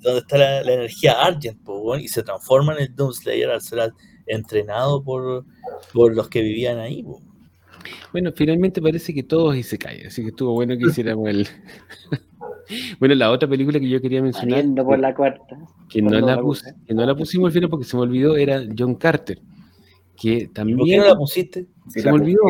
donde está la, energía Argent, y se transforma en el Doomslayer al ser entrenado por, por los que vivían ahí. Bueno, finalmente parece que todos y se cae, así que estuvo bueno que hiciéramos el. (laughs) bueno, la otra película que yo quería mencionar. por la cuarta. Que no la, que no la pusimos al final porque se me olvidó, era John Carter que también... ¿Por qué no la pusiste? Se me olvidó.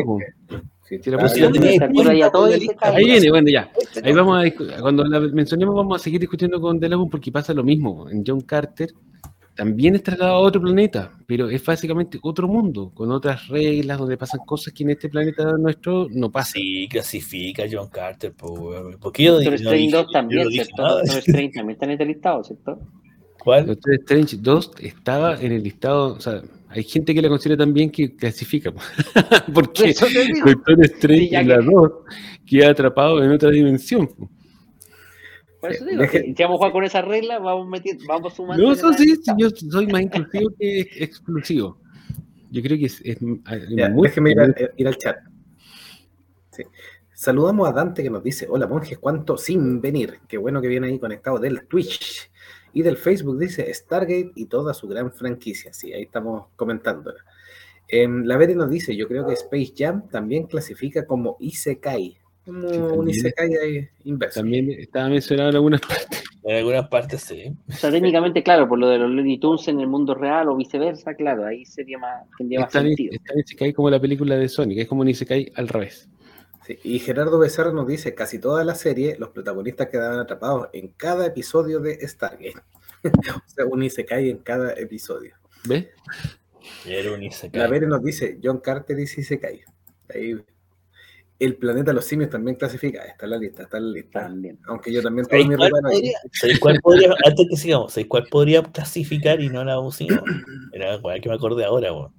Sí, la ah, Ahí viene, bueno, ya. Ahí vamos a cuando la mencionemos vamos a seguir discutiendo con Delabun porque pasa lo mismo. En John Carter también es trasladado a otro planeta, pero es básicamente otro mundo, con otras reglas, donde pasan cosas que en este planeta nuestro no pasan. Sí, clasifica John Carter. ¿Por qué yo Doctor Strange 2 también, ¿cierto? Doctor Strange también está en este listado, ¿cierto? ¿Cuál? Doctor Strange 2 estaba en el listado, o sea, hay gente que la considera también que clasifica. (laughs) Porque Doctor Strange en la 2 queda atrapado en otra dimensión. Por eso digo, si vamos a jugar con esa regla, vamos, metiendo, vamos sumando. No, eso sí, yo soy más inclusivo que exclusivo. Yo creo que es, es, muy Déjeme ir, al chat. Saludamos a Dante que nos dice: Hola monjes, ¿cuánto sin venir? Qué bueno que viene ahí conectado del Twitch. Y del Facebook dice Stargate y toda su gran franquicia. Sí, ahí estamos comentando. Em, la Betty nos dice, yo creo que Space Jam también clasifica como Isekai. Como un Isekai inverso. También estaba mencionado en algunas partes. En algunas partes sí. O sea, técnicamente, claro, por lo de los Looney Tunes en el mundo real o viceversa, claro, ahí sería más, tendría más sentido. Está en Isekai como la película de Sonic, es como un Isekai al revés y Gerardo Becerra nos dice, casi toda la serie, los protagonistas quedaban atrapados en cada episodio de Stargate. (laughs) o sea, un Isekai en cada episodio. ¿Ves? Era un Isekai. La Vere nos dice, John Carter dice Isekai. Ahí el planeta de los simios también clasifica. Está en la lista, está en la lista. También. Aunque yo también tengo mi podría, cuál podría, antes que sigamos, ¿sabéis cuál podría clasificar y no la pusimos? Era cual que me acordé ahora, bueno.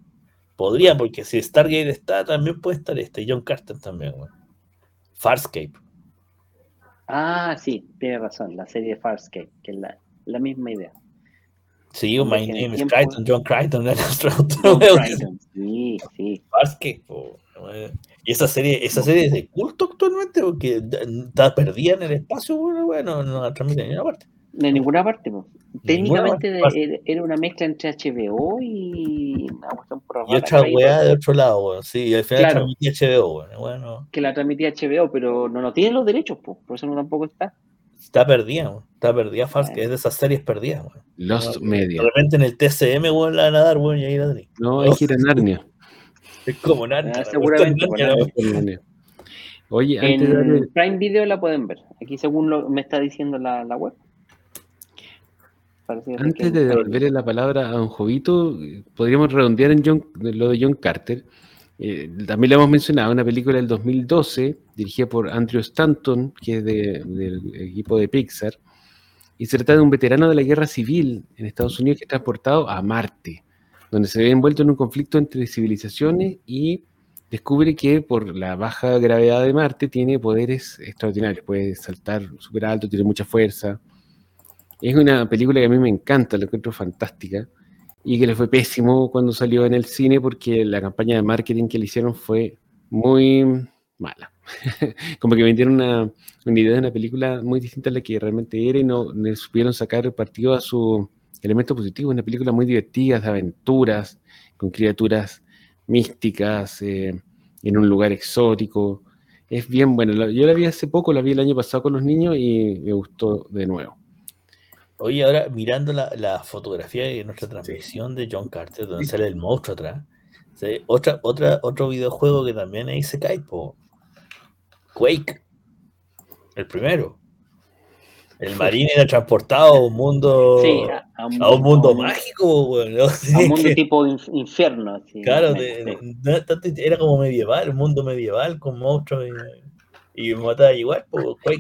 Podría, porque si Stargate está, también puede estar este, John Carter también, güey. Farscape. Ah, sí, tiene razón, la serie Farscape, que es la, la misma idea. Sí, my name is Crichton, John Crichton, John Crichton, sí, sí. Farscape, y esa serie, esa serie es de culto actualmente, porque está perdida en el espacio, bueno, bueno no la transmiten en ninguna parte. De ninguna parte, Técnicamente era una mezcla entre HBO y Y otra weá de otro lado, Sí, al final transmitía HBO, bueno. Que la transmitía HBO, pero no, no tiene los derechos, pues, por eso no tampoco está. Está perdida, está perdida Farscape, es de esas series perdidas. Los Media. De repente en el TCM, weón, la van a dar, weón, y ahí la tenéis. No, hay que ir a Narnia. (laughs) Es como Narnia. Ah, seguramente. Oye, antes en de Prime Video la pueden ver. Aquí según lo me está diciendo la, la web. Antes de devolverle la palabra a un Jovito, podríamos redondear en John, lo de John Carter. Eh, también le hemos mencionado, una película del 2012, dirigida por Andrew Stanton, que es del equipo de Pixar, y se trata de un veterano de la guerra civil en Estados Unidos que es transportado a Marte, donde se ve envuelto en un conflicto entre civilizaciones y descubre que por la baja gravedad de Marte tiene poderes extraordinarios, puede saltar súper alto, tiene mucha fuerza. Es una película que a mí me encanta, la encuentro fantástica y que le fue pésimo cuando salió en el cine porque la campaña de marketing que le hicieron fue muy mala. (laughs) Como que vendieron una, una, idea de una película muy distinta a la que realmente era y no, le supieron sacar partido a su elemento positivo. Una película muy divertida, de aventuras, con criaturas místicas, eh, en un lugar exótico. Es bien bueno. Yo la vi hace poco, la vi el año pasado con los niños y me gustó de nuevo. Oye, ahora mirando la, fotografía de nuestra transmisión de John Carter, donde sale el monstruo atrás, otra, otra, otro videojuego que también ahí se cae, Quake, el primero. El marine era transportado a un mundo, a, un, mundo mágico, (laughs) A un mundo tipo infierno. claro, era como medieval, un mundo medieval con monstruos y, y mataba igual.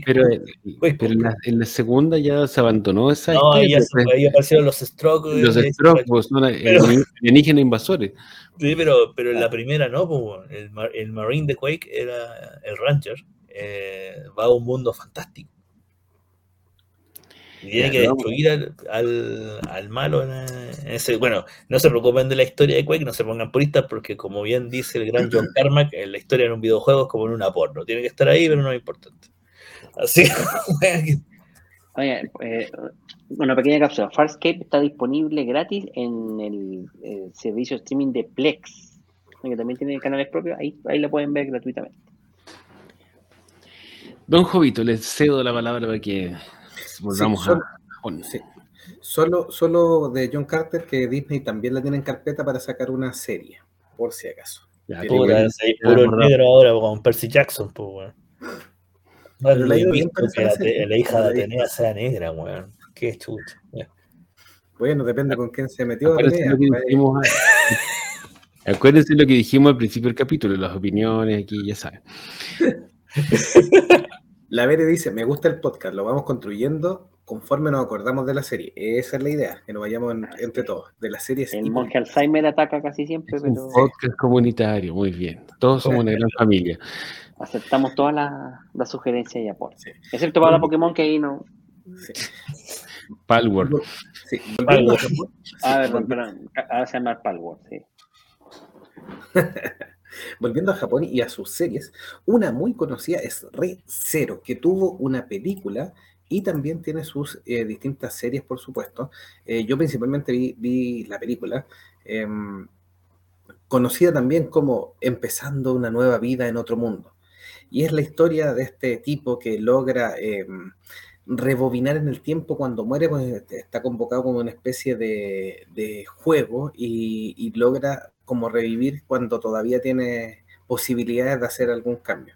pero, en, la, segunda ya se abandonó esa. No, ahí, ahí aparecieron los strokes. Los strokes, pues, no, alienígenas invasores. Sí, pero, pero en la primera no, el, el Marine de Quake era el Rancher, eh, va a un mundo fantástico. Y tiene que destruir al, al, malo en ese. Bueno, no se preocupen de la historia de Quake, no se pongan puristas, porque como bien dice el gran John Carmack, la historia en un videojuego es como en una porno. Tiene que estar ahí, pero no es importante. Así (laughs) Oye, eh, una pequeña cápsula. Farscape está disponible gratis en el, servicio streaming de Plex, que también tiene canales propios. Ahí, ahí la pueden ver gratuitamente. Don Jovito, les cedo la palabra para que volvamos a. Solo, solo de John Carter que Disney también la tiene en carpeta para sacar una serie, por si acaso. Ya, puro negro ahora con Percy Jackson, pues, weón. No, la, la, hija de Atenea sea negra, weón. Qué chucha. Bueno, depende con quién se metió. (laughs) Acuérdense lo que dijimos al principio del capítulo, las opiniones aquí, ya saben. (laughs) La Vere dice, me gusta el podcast, lo vamos construyendo conforme nos acordamos de la serie. Esa es la idea, que nos vayamos entre todos. De la serie. El monje Alzheimer ataca casi siempre, pero... Un podcast comunitario, muy bien. Todos somos una gran familia. Aceptamos todas las sugerencias y aportes. Excepto para la Pokémon que ahí no... Sí. Palworld. Sí, Palworld. Ah, perdón, perdón. Ahora se llama Palworld, sí. (laughs) Volviendo a Japón y a sus series, una muy conocida es Re Zero, que tuvo una película y también tiene sus eh, distintas series, por supuesto. Eh, yo principalmente vi, la película, em, conocida también como Empezando una nueva vida en otro mundo. Y es la historia de este tipo que logra em, rebobinar en el tiempo cuando muere, pues está convocado como una especie de, juego y, logra como revivir cuando todavía tiene posibilidades de hacer algún cambio.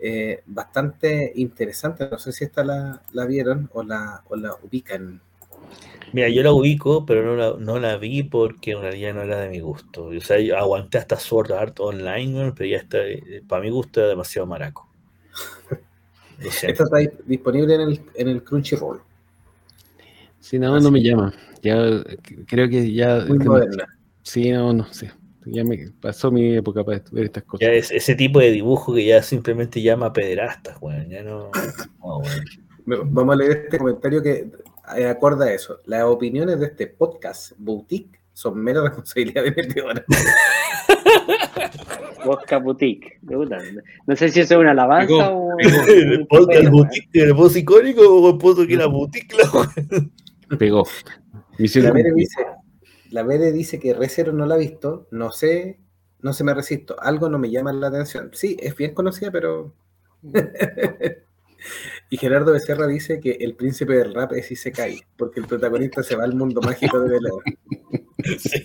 Eh, bastante interesante, no sé si esta la, vieron o la, o la, ubican. Mira, yo la ubico, pero no la, no la vi porque en realidad no era de mi gusto. O sea, yo aguanté hasta Sword Art Online, pero ya está, eh, para mi gusto era demasiado maraco. (laughs) Esta está disponible en el, en el Crunchyroll. Sí, no, no me llama. Ya creo que ya. Muy Sí, no, no sé. Ya me pasó mi época para ver estas cosas. Ya es ese tipo de dibujo que ya simplemente llama pederastas, güey. Ya no. Vamos a leer este comentario que eh, acorda a eso. Las opiniones de este podcast boutique son mera responsabilidad de mi Podcast (laughs) Boutique. No sé si eso es una alabanza o. ¿El podcast Boutique el voz icónico o el pozo que era boutique? Pegó. La Vere dice, la dice que Recero no la ha visto. No sé, no se me resisto. Algo no me llama la atención. Sí, es bien conocida, pero. (laughs) Y Gerardo Becerra dice que el príncipe del rap es Isekai, porque el protagonista se va al mundo mágico de Belén. (laughs) Sí,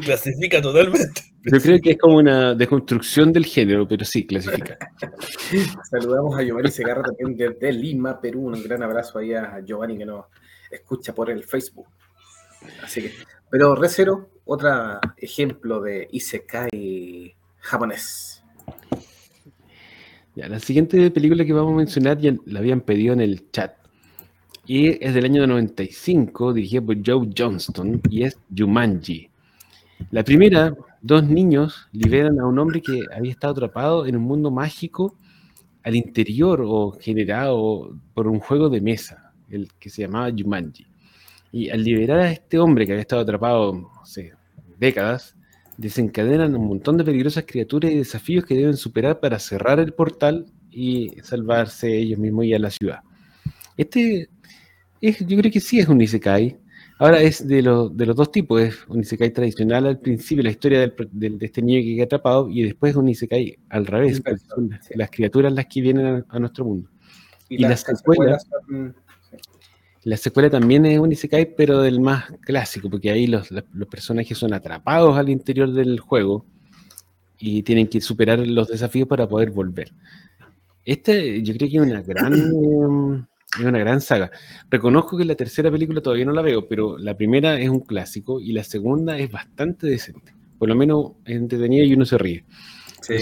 clasifica totalmente. Yo creo que es como una deconstrucción del género, pero sí, clasifica. (laughs) Saludamos a Giovanni Segarra también desde Lima, Perú. Un gran abrazo ahí a Giovanni que nos escucha por el Facebook. Así que, pero Recero, otro ejemplo de Isekai japonés. Ya, la siguiente película que vamos a mencionar ya la habían pedido en el chat. Y es del año 95, dirigida por Joe Johnston, y es Jumanji. La primera, dos niños liberan a un hombre que había estado atrapado en un mundo mágico al interior o generado por un juego de mesa, el que se llamaba Jumanji. Y al liberar a este hombre que había estado atrapado, no sé, décadas, desencadenan un montón de peligrosas criaturas y desafíos que deben superar para cerrar el portal y salvarse ellos mismos y a la ciudad. Este yo creo que sí es un Isekai. Ahora es de, de los dos tipos, es un Isekai tradicional al principio, la historia de este niño que queda atrapado, y después es un Isekai al revés, son las, criaturas las que vienen a, nuestro mundo. Y, la secuela, la secuela también es un Isekai, pero del más clásico, porque ahí los, los personajes son atrapados al interior del juego y tienen que superar los desafíos para poder volver. Este yo creo que es una gran... Es una gran saga. Reconozco que la tercera película todavía no la veo, pero la primera es un clásico y la segunda es bastante decente. Por lo menos es entretenida y uno se ríe. Sí.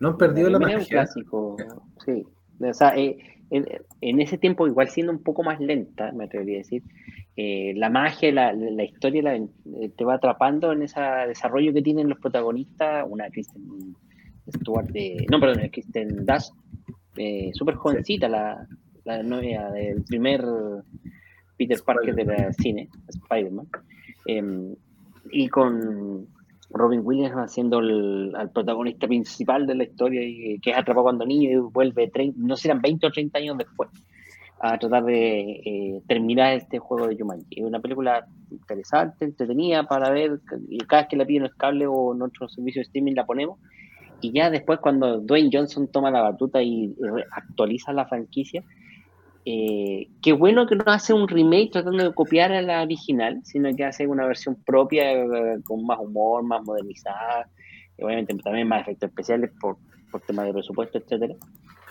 No, han perdido la, magia. clásico, sí. O sea, eh, en, ese tiempo, igual siendo un poco más lenta, me atrevería a decir, eh, la magia, la, la historia eh, te va atrapando en ese desarrollo que tienen los protagonistas. Una Kristen Stewart de. No, perdón, Kristen Dash eh, súper jovencita, la, la, novia del primer Peter Parker de la cine, Spider-Man. Em, y con Robin Williams haciendo el, protagonista principal de la historia, y, que es atrapado cuando niño y vuelve, no sé, eran 20 o 30 años después, a tratar de eh, terminar este juego de Jumanji. Es una película interesante, entretenida para ver, y cada vez que la piden en el cable o en otro servicio de streaming la ponemos, y ya después cuando Dwayne Johnson toma la batuta y actualiza la franquicia, eh, qué bueno que no hace un remake tratando de copiar a la original, sino que hace una versión propia eh, con más humor, más modernizada, y obviamente también más efectos especiales por, por temas de presupuesto, etcétera.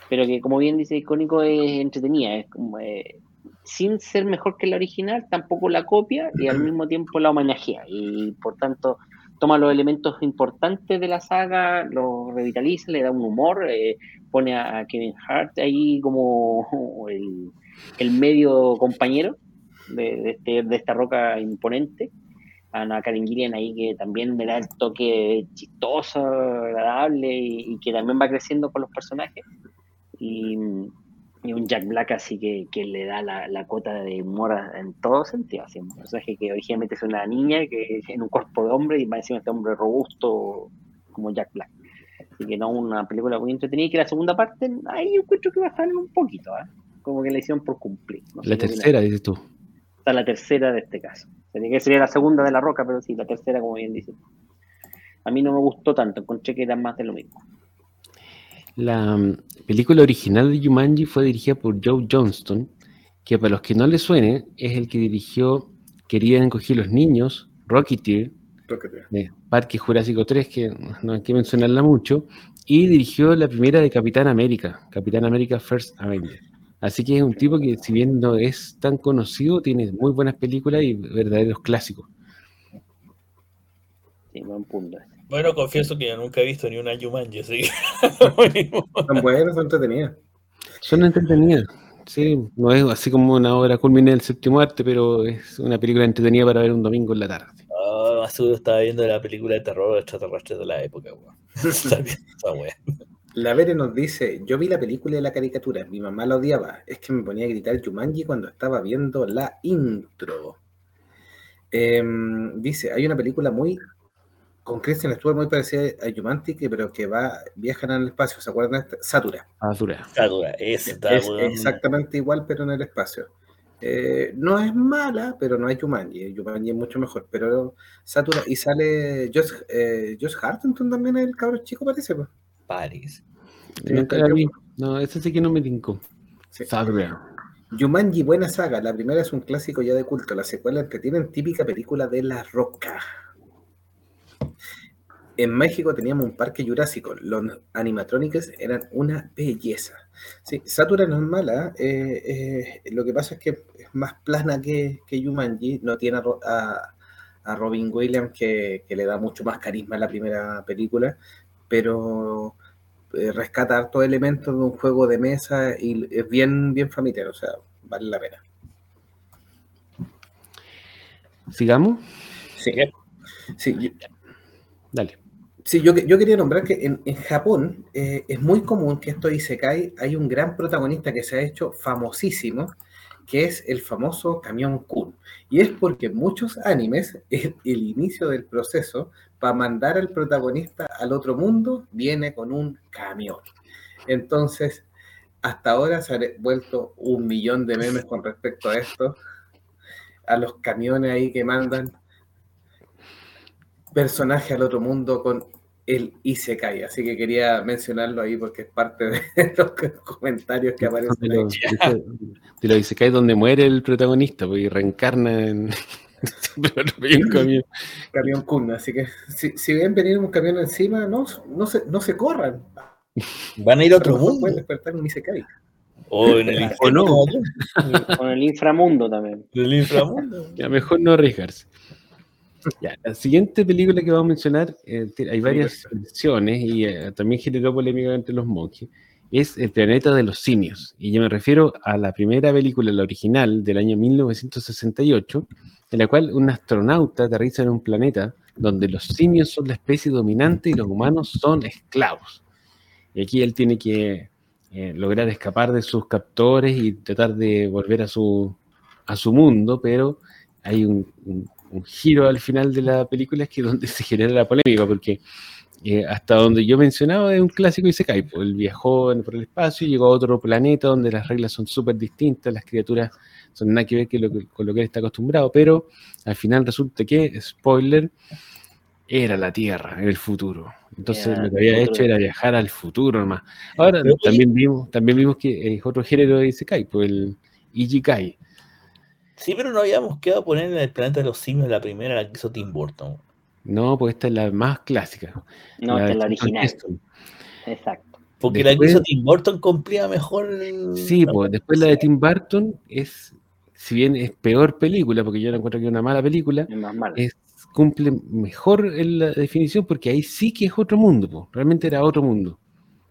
Pero que como bien dice Icónico es entretenida, es como, eh, sin ser mejor que la original, tampoco la copia y al mismo tiempo la homenajea. Y por tanto, toma los elementos importantes de la saga, los revitaliza, le da un humor, eh, pone a Kevin Hart ahí como (laughs) el, medio compañero de, este, de, esta roca imponente. Ana Karen Gillian ahí que también le da el toque chistoso, agradable y, y que también va creciendo con los personajes. Y, y un Jack Black así que, que le da la, la, cota de humor en todo sentido. Así, un personaje que originalmente es una niña que en un cuerpo de hombre y más encima este hombre robusto como Jack Black. Así que no, una película muy entretenida y que la segunda parte, ahí yo encuentro que bajaron un poquito, ¿eh? como que la hicieron por cumplir. la tercera, dices tú. Está la tercera de este caso. Sería que sería la segunda de La Roca, pero sí, la tercera, como bien dice. A mí no me gustó tanto, encontré que era más de lo mismo. La mm, película original de Jumanji fue dirigida por Joe Johnston, que para los que no le suene, es el que dirigió Querían encoger los niños, Rocketeer, de Parque Jurásico 3, que no hay que mencionarla mucho, y dirigió la primera de Capitán América, Capitán América First Avenger. Así que es un tipo que, si bien no es tan conocido, tiene muy buenas películas y verdaderos clásicos. Sí, buen punto. Bueno, confieso que yo nunca he visto ni una Jumanji, así (laughs) Son buenas, son entretenidas. Son entretenidas, sí. No es así como una obra culmine del séptimo arte, pero es una película entretenida para ver un domingo en la tarde. Ah, más estaba viendo la película de terror extraterrestre de la época, weón. (laughs) está. La Vere nos dice, yo vi la película de la caricatura, mi mamá la odiaba, es que me ponía a gritar Jumanji cuando estaba viendo la intro. Em, dice, hay una película muy con Christian Stewart muy parecida a Jumantic, pero que va, viajan en el espacio, ¿se acuerdan? Satura. Satura. Satura, es, exactamente igual, pero en el espacio. Eh, no es mala, pero no es Jumanji. Jumanji es mucho mejor, pero Satura. Y sale Josh, eh, Josh Hartington también, el cabro chico, parece. Pues. Parece. No, ese sí que no me tincó. Sí. Yumanji, buena saga. La primera es un clásico ya de culto. La secuela tienen típica película de La Roca. En México teníamos un parque jurásico. Los animatronics eran una belleza. Sí, Satura no es mala. Eh, eh, lo que pasa es que es más plana que, que Yumanji. No tiene a, Robin Williams que, le da mucho más carisma a la primera película. Pero eh, rescata hartos elementos de un juego de mesa y es bien, bien familiar. O sea, vale la pena. ¿Sigamos? Sí. Sí. Dale. Sí, yo, yo quería nombrar que en, Japón eh, es muy común que esto Isekai hay un gran protagonista que se ha hecho famosísimo, que es el famoso camión Kun. Y es porque en muchos animes el, inicio del proceso para mandar al protagonista al otro mundo viene con un camión. Entonces, hasta ahora se ha vuelto un millón de memes con respecto a esto, a los camiones ahí que mandan personaje al otro mundo con el Isekai. Así que quería mencionarlo ahí porque es parte de (laughs) los comentarios que aparecen ahí. De los Isekai donde muere el protagonista y reencarna (laughs) en. un camión. camión Kun, así que si, si, ven venir un camión encima, no, no, se, no se corran. Van a ir a otro mundo. Pueden despertar un Isekai. O en el, (laughs) o el inframundo también. El inframundo. Ya, mejor no arriesgarse (laughs) la siguiente película que vamos a mencionar, eh, hay varias versiones y eh, también generó polémica entre los monjes, es El planeta de los simios. Y yo me refiero a la primera película, la original, del año 1968, en la cual un astronauta aterriza en un planeta donde los simios son la especie dominante y los humanos son esclavos. Y aquí él tiene que eh, lograr escapar de sus captores y tratar de volver a su, a su mundo, pero hay un un giro al final de la película es que donde (laughs) se genera la polémica, porque eh, hasta donde yo mencionaba es un clásico y se cae, pues, él viajó por el espacio y llegó a otro planeta donde las reglas son súper distintas, las criaturas son nada que ver con lo que él está acostumbrado, pero al final resulta que, spoiler, era la Tierra en el futuro. Entonces lo que había hecho era viajar al futuro nomás. Ahora también vimos, también vimos que es otro género de Isekai, pues el Ijikai Sí, pero no habíamos quedado poner en el planeta de los simios la primera, la que hizo Tim Burton. No, pues esta es la más clásica. No, esta es la original. Exacto. Porque la que hizo Tim Burton cumplía mejor. Sí, pues después la de Tim Burton es, si bien es peor película, porque yo la encuentro que es una mala película, es cumple mejor en la definición porque ahí sí que es otro mundo, pues. realmente era otro mundo.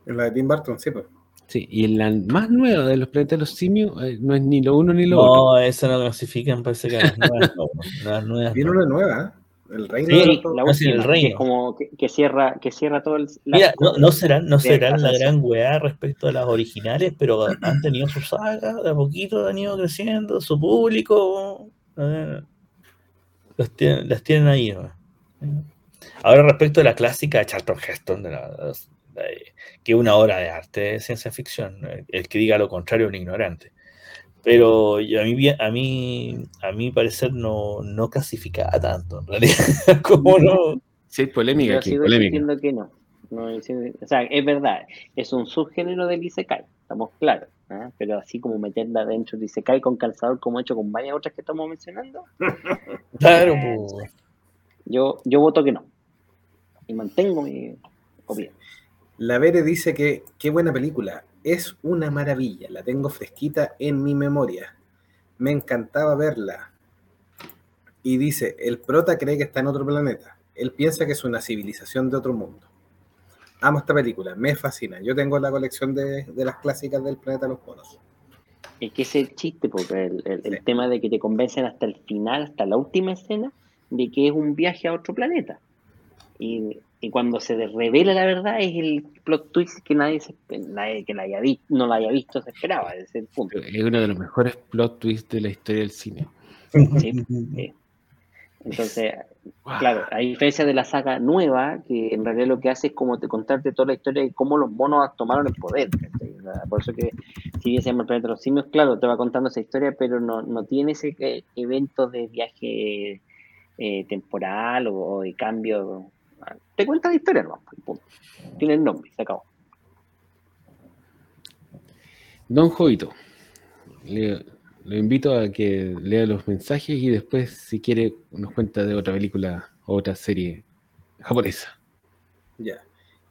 En la de Tim Burton, sí, pues. Sí, y la más nueva de los planetas de los simios eh, no es ni lo uno ni lo otro. No, esa no clasifican, parece que las nuevas. Viene una nueva, ¿eh? el reino. Sí, la última, el reino. Que, como que, cierra, que cierra todo el. Mira, no, no, serán, no serán la gran weá respecto a las originales, pero han tenido su saga, de a poquito han ido creciendo, su público. las, tienen, las tienen ahí. Ahora, respecto a la clásica de Charlton Heston, de la, que una obra de arte de ciencia ficción. El que diga lo contrario es un ignorante. Pero a mí, a mí, a mí parecer no, no clasificaba tanto, en realidad. (laughs) como no. Sí, polémica aquí, polémica. que no. O sea, es verdad, es un subgénero del Isekai, estamos claros. ¿eh? Pero así como meterla dentro del Isekai con calzador, como he hecho con varias otras que estamos mencionando. (laughs) claro, pues. Yo, yo voto que no. Y mantengo mi opinión. La Vere dice que qué buena película, es una maravilla, la tengo fresquita en mi memoria. Me encantaba verla. Y dice, el prota cree que está en otro planeta. Él piensa que es una civilización de otro mundo. Amo esta película, me fascina. Yo tengo la colección de, las clásicas del planeta de los monos. Es que es el chiste, porque el, el tema de que te convencen hasta el final, hasta la última escena, de que es un viaje a otro planeta. Y y cuando se revela la verdad es el plot twist que nadie, se, nadie que la haya no la haya visto se esperaba, es el punto. Es uno de los mejores plot twists de la historia del cine. Sí, (laughs) Entonces, claro, a diferencia de la saga nueva, que en realidad lo que hace es como te contarte toda la historia de cómo los monos tomaron el poder. Por eso que si bien se llama el planeta de los simios, claro, te va contando esa historia, pero no, no tiene ese eh, evento de viaje eh, temporal o, o de cambio te cuenta la historia, no, Tiene el nombre, se acabó. Don Jovito, le, lo invito a que lea los mensajes y después, si quiere, nos cuenta de otra película o otra serie japonesa. Ya.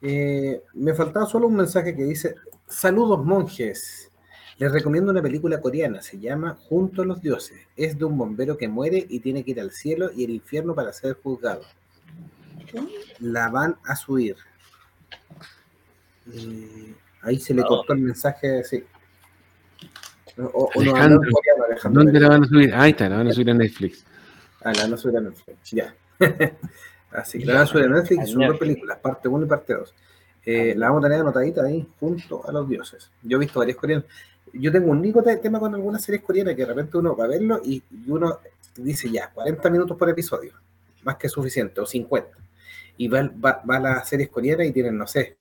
Eh, me faltaba solo un mensaje que dice: Saludos, monjes. Les recomiendo una película coreana, se llama Junto a los Dioses. Es de un bombero que muere y tiene que ir al cielo y el infierno para ser juzgado. La van a subir. Eh, ahí se le cortó el mensaje, sí. O, ¿Dónde la van a subir? Ahí está, la van a subir a Netflix. Ah, la van a subir a Netflix, ya. (laughs) Así, la van a subir a Netflix son dos películas, parte 1 y parte 2. Eh, la vamos a tener anotadita ahí junto a los dioses. Yo he visto varias coreanas. Yo tengo un único tema con algunas series coreanas que de repente uno va a verlo y, uno dice ya, 40 minutos por episodio, más que suficiente, o 50. Y va, va, va a las series coreanas y tienen, no sé,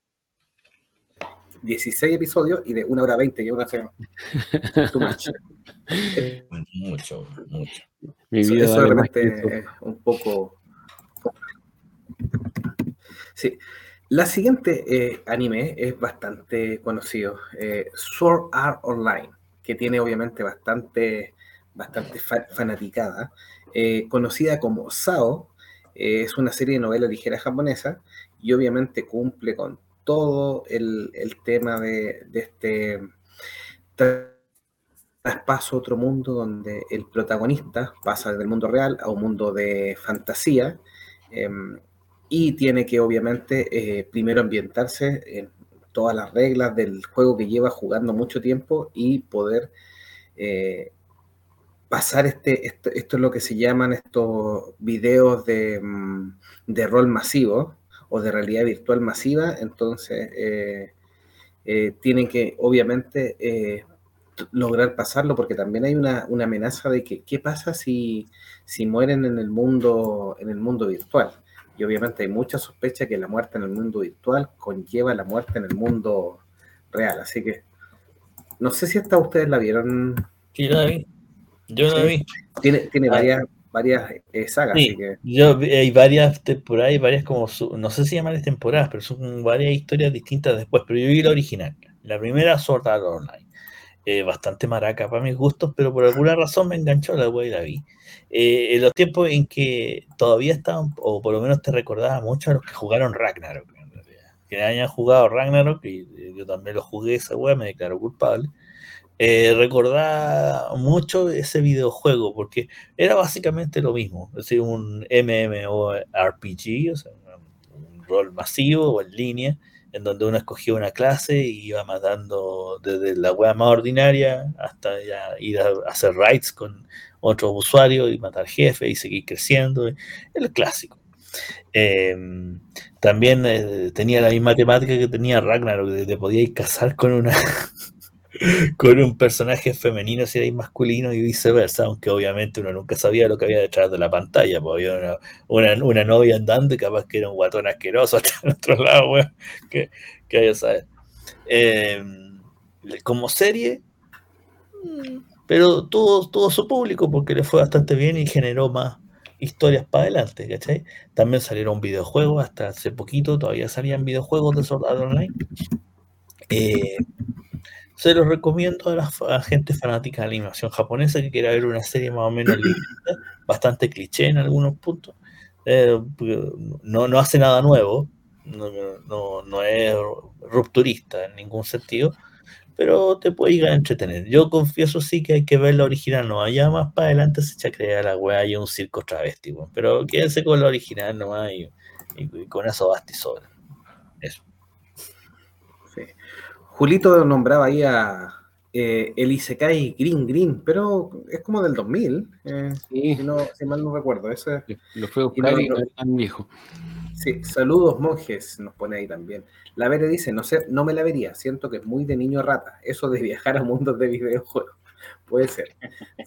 16 episodios y de una hora 20, que una semana. mucho, mucho. Mi vida eso, realmente es un poco. Sí. La siguiente eh, anime es bastante conocido, eh, Sword Art Online, que tiene obviamente bastante, bastante fanaticada, eh, conocida como SAO, es una serie de novela ligera japonesa y obviamente cumple con todo el, tema de, este traspaso a otro mundo donde el protagonista pasa del mundo real a un mundo de fantasía em, y tiene que obviamente eh, primero ambientarse en todas las reglas del juego que lleva jugando mucho tiempo y poder eh, pasar este, esto, es lo que se llaman estos videos de, mm, de rol masivo, o de realidad virtual masiva, entonces eh, eh, tienen que obviamente eh, lograr pasarlo porque también hay una, amenaza de que qué pasa si, si mueren en el mundo en el mundo virtual y obviamente hay mucha sospecha que la muerte en el mundo virtual conlleva la muerte en el mundo real. Así que no sé si hasta ustedes la vieron. Sí la yo la vi tiene, tiene ah. varias varias eh, sagas. Yo, hay varias temporadas y varias como, no sé si llaman temporadas, pero son varias historias distintas después, pero yo vi la original. La primera, Sword Art Online. Eh, bastante maraca para mis gustos, pero por alguna razón me enganchó la wea y la vi. Eh, en los tiempos en que todavía estaban, o por lo menos te recordaba mucho a los que jugaron Ragnarok, que hayan jugado Ragnarok, y yo también lo jugué esa wea, me declaro culpable eh, recordaba mucho ese videojuego porque era básicamente lo mismo, es decir, un MMORPG, o sea, un, rol masivo o en línea, en donde uno escogía una clase y iba matando desde la web más ordinaria hasta ya ir a, hacer raids con otros usuarios y matar jefes y seguir creciendo, el clásico. Em, también eh, tenía la misma temática que tenía Ragnarok, que te podías casar con una (laughs) con un personaje femenino si era masculino y viceversa, aunque obviamente uno nunca sabía lo que había detrás de la pantalla, porque había una, novia andando y capaz que era un guatón asqueroso (laughs) hasta el otro lado, que, que haya saber. Em, como serie, pero tuvo, tuvo su público porque le fue bastante bien y generó más historias para adelante, ¿cachai? También salieron videojuegos, hasta hace poquito todavía salían videojuegos de Sword Online. Eh, se los recomiendo a la, gente fanática de animación japonesa que quiera ver una serie más o menos (clears throat) bastante cliché en algunos puntos. Eh, no, no hace nada nuevo, no, no, es rupturista en ningún sentido, pero te puede llegar a entretener. Yo confieso sí que hay que ver la original, no allá más para adelante se echa a crear la weá y un circo travesti, pero quédense con la original nomás y, y, con eso basta y sobra. Eso. Julito nombraba ahí a eh, el Isekai Green Green, pero es como del 2000, eh, si, no, si, mal no recuerdo. Ese, lo fue a buscar y no, tan viejo. Sí, saludos monjes, nos pone ahí también. La Vere dice, no sé, no me la vería, siento que es muy de niño rata, eso de viajar a mundos de videojuegos. (laughs) Puede ser.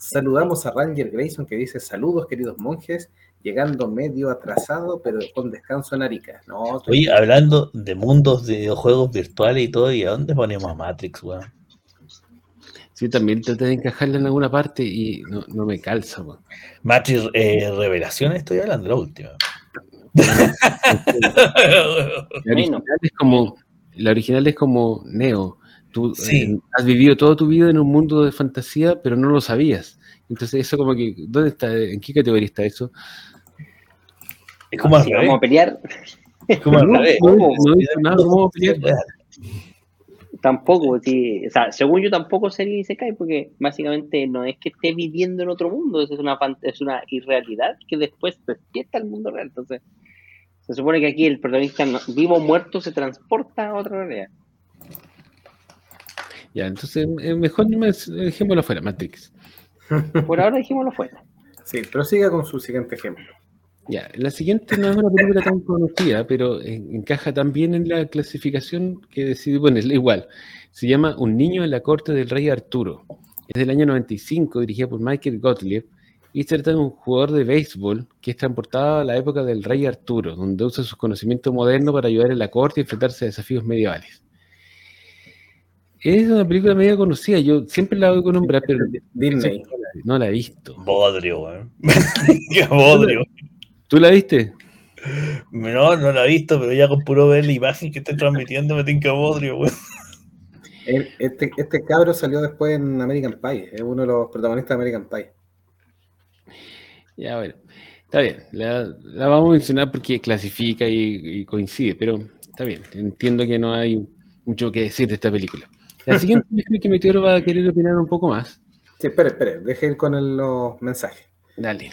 Saludamos a Ranger Grayson que dice, saludos queridos monjes, llegando medio atrasado, pero con descanso en Arica. No, Oye, hablando de mundos de videojuegos virtuales y todo, ¿y a dónde ponemos a Matrix, weón? Sí, también traté de encajarla en alguna parte y no, me calza, weón. Matrix eh, Revelación, estoy hablando de la última. (laughs) la, original es como, la original es como Neo, Tú eh, has vivido toda tu vida en un mundo de fantasía, pero no lo sabías. Entonces, eso como que, ¿dónde está? ¿En qué categoría está eso? Es como si (laughs) vamos a pelear. Es como no, nada, ¿cómo a pelear? Tampoco, sí, o sea, según yo tampoco sería Isekai, porque básicamente no es que esté viviendo en otro mundo, es una, es una irrealidad que después despierta el mundo real. Entonces, se supone que aquí el protagonista vivo o muerto se transporta a otra realidad. Ya, entonces mejor dejémoslo fuera, Matrix. Por ahora dejémoslo fuera. Sí, pero siga con su siguiente ejemplo. Ya, la siguiente no es una película tan conocida, pero encaja tan bien en la clasificación que decidí ponerla igual. Se llama Un niño en la corte del rey Arturo. Es del año 95, dirigida por Michael Gottlieb, y trata de un jugador de béisbol que es transportado a la época del rey Arturo, donde usa sus conocimientos modernos para ayudar en la corte y enfrentarse a desafíos medievales. Es una película medio conocida, yo siempre la oigo nombrar, pero no la he visto. Bodrio, weón. (laughs) Qué bodrio. ¿Tú la viste? No, no la he visto, pero ya con puro ver la imagen que estoy transmitiendo me tinca bodrio, güey. Este, este cabro salió después en American Pie, es uno de los protagonistas de American Pie. Ya, bueno, está bien, la, vamos a mencionar porque clasifica y, coincide, pero está bien, entiendo que no hay mucho que decir de esta película. La siguiente que Meteoro va a querer opinar un poco más. Sí, espere, espere, deje ir con los mensajes. Dale.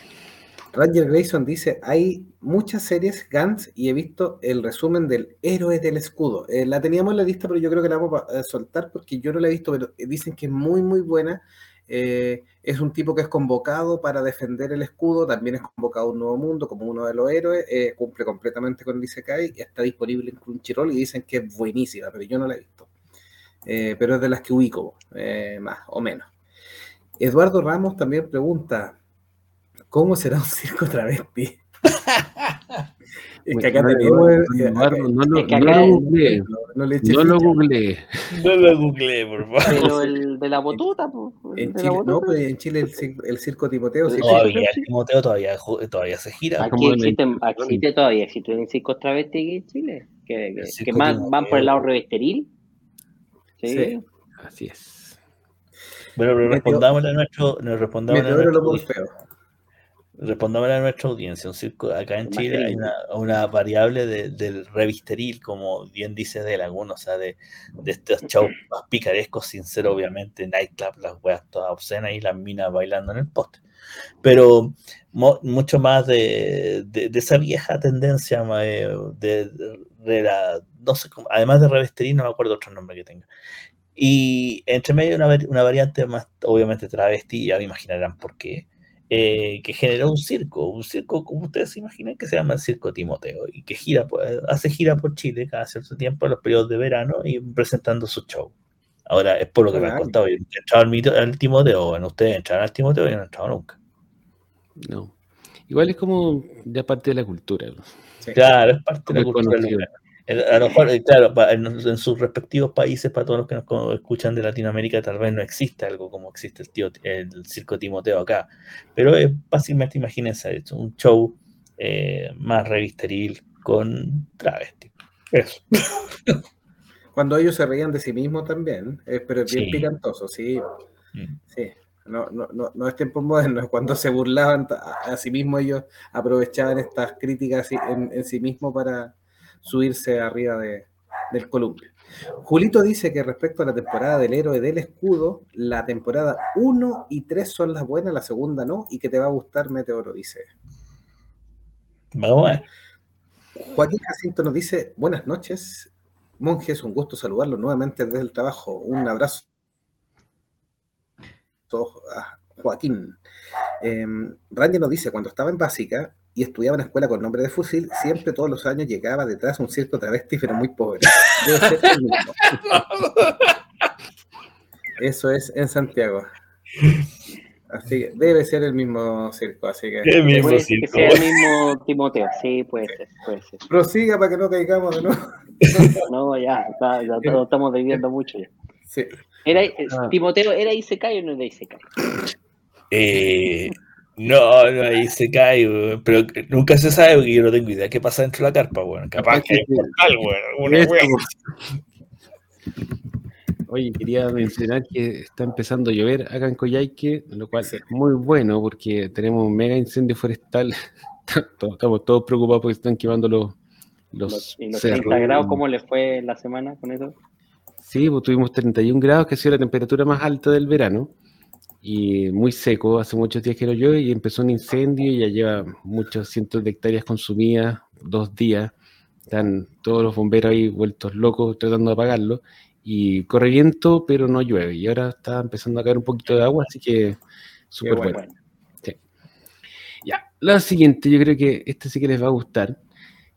Ranger Grayson dice, hay muchas series Gans y he visto el resumen del héroe del escudo. Eh, la teníamos en la lista, pero yo creo que la vamos a soltar porque yo no la he visto, pero dicen que es muy, muy buena. Eh, es un tipo que es convocado para defender el escudo, también es convocado a un nuevo mundo como uno de los héroes, eh, cumple completamente con el Isekai, está disponible en Crunchyroll y dicen que es buenísima, pero yo no la he visto. Pero es de las que ubico, más o menos. Eduardo Ramos también pregunta, ¿Cómo será un circo travesti? Es que acá tenemos. No, lo googleé. No lo googleé. No lo googleé, por favor. Pero el de la botuta, pues. En Chile, no, pues en Chile el, circo Timoteo. Todavía, el Timoteo todavía, todavía se gira. Aquí existen, existe todavía, existen circos travesti aquí en Chile. Que, que, más van por el lado revesteril. Sí. sí. Así es. Bueno, pero respondámosle a nuestro. Nos respondamos a nuestro Respondámosle a nuestra audiencia. Un circo, acá en Chile hay una, variable del revisteril, como bien dice de alguno, o sea, de, estos shows más picarescos, sin ser obviamente nightclub, las weas todas obscenas y las minas bailando en el poste. Pero mucho más de, esa vieja tendencia eh, de, la, no sé, además de revisteril, no me acuerdo otro nombre que tenga. Y entre medio una, una variante más, obviamente travesti, ya me imaginarán por qué eh, que generó un circo, un circo como ustedes se imaginan que se llama el Circo Timoteo y que gira, hace gira por Chile cada cierto tiempo en los periodos de verano y presentando su show. Ahora, es por lo que me han contado, yo he entrado al, mito, al Timoteo, bueno, ustedes entraron al Timoteo y no han entrado nunca. No. Igual es como ya parte de la cultura. Claro, es parte de la cultura. A lo mejor, eh, claro, en, sus respectivos países, para todos los que nos escuchan de Latinoamérica, tal vez no existe algo como existe el, tío, el circo Timoteo acá. Pero es fácilmente, imagínense, un show eh, más revisteril con travesti. Eso. (laughs) Cuando ellos se reían de sí mismos también, eh, pero es bien picantoso, sí. Mm. Sí. No, no, no, no, es tiempo moderno, cuando se burlaban a, sí mismos, ellos aprovechaban estas críticas en, en sí mismos para, subirse arriba del columpio. Julito dice que respecto a la temporada del héroe del escudo, la temporada 1 y 3 son las buenas, la segunda no, y que te va a gustar Meteoro, dice. Vamos a ver. Joaquín Jacinto nos dice, buenas noches, monjes, un gusto saludarlo nuevamente desde el trabajo. Un abrazo. Joaquín. Eh, nos dice, cuando estaba en básica, y estudiaba en escuela con nombre de fusil, siempre todos los años llegaba detrás un cierto travesti, pero muy pobre. Eso es en Santiago. Así que debe ser el mismo circo, así que. El mismo puede circo. Que sea el mismo Timoteo, sí, puede ser, puede ser. Prosiga para que no caigamos de nuevo. No, ya, ya, ya estamos viviendo mucho ya. Sí. Era, ah. Timoteo, ¿era Isekai o no era Isekai? Eh, no, no, ahí se cae, pero nunca se sabe porque yo no tengo idea qué pasa dentro de la carpa, bueno. Capaz que hay un portal, bueno, Oye, quería mencionar que está empezando a llover acá en Coyhaique, lo cual es muy bueno porque tenemos un mega incendio forestal. (laughs) Estamos todos preocupados porque están quemando los, los, ¿Y los 30 grados cómo les fue la semana con eso? Sí, pues tuvimos 31 grados, que ha sido la temperatura más alta del verano. Y muy seco, hace muchos días que no llueve y empezó un incendio y ya lleva muchos cientos de hectáreas consumidas, dos días. Están todos los bomberos ahí vueltos locos tratando de apagarlo. Y corre viento, pero no llueve. Y ahora está empezando a caer un poquito de agua, así que súper bueno. Ya, la siguiente, yo creo que este sí que les va a gustar.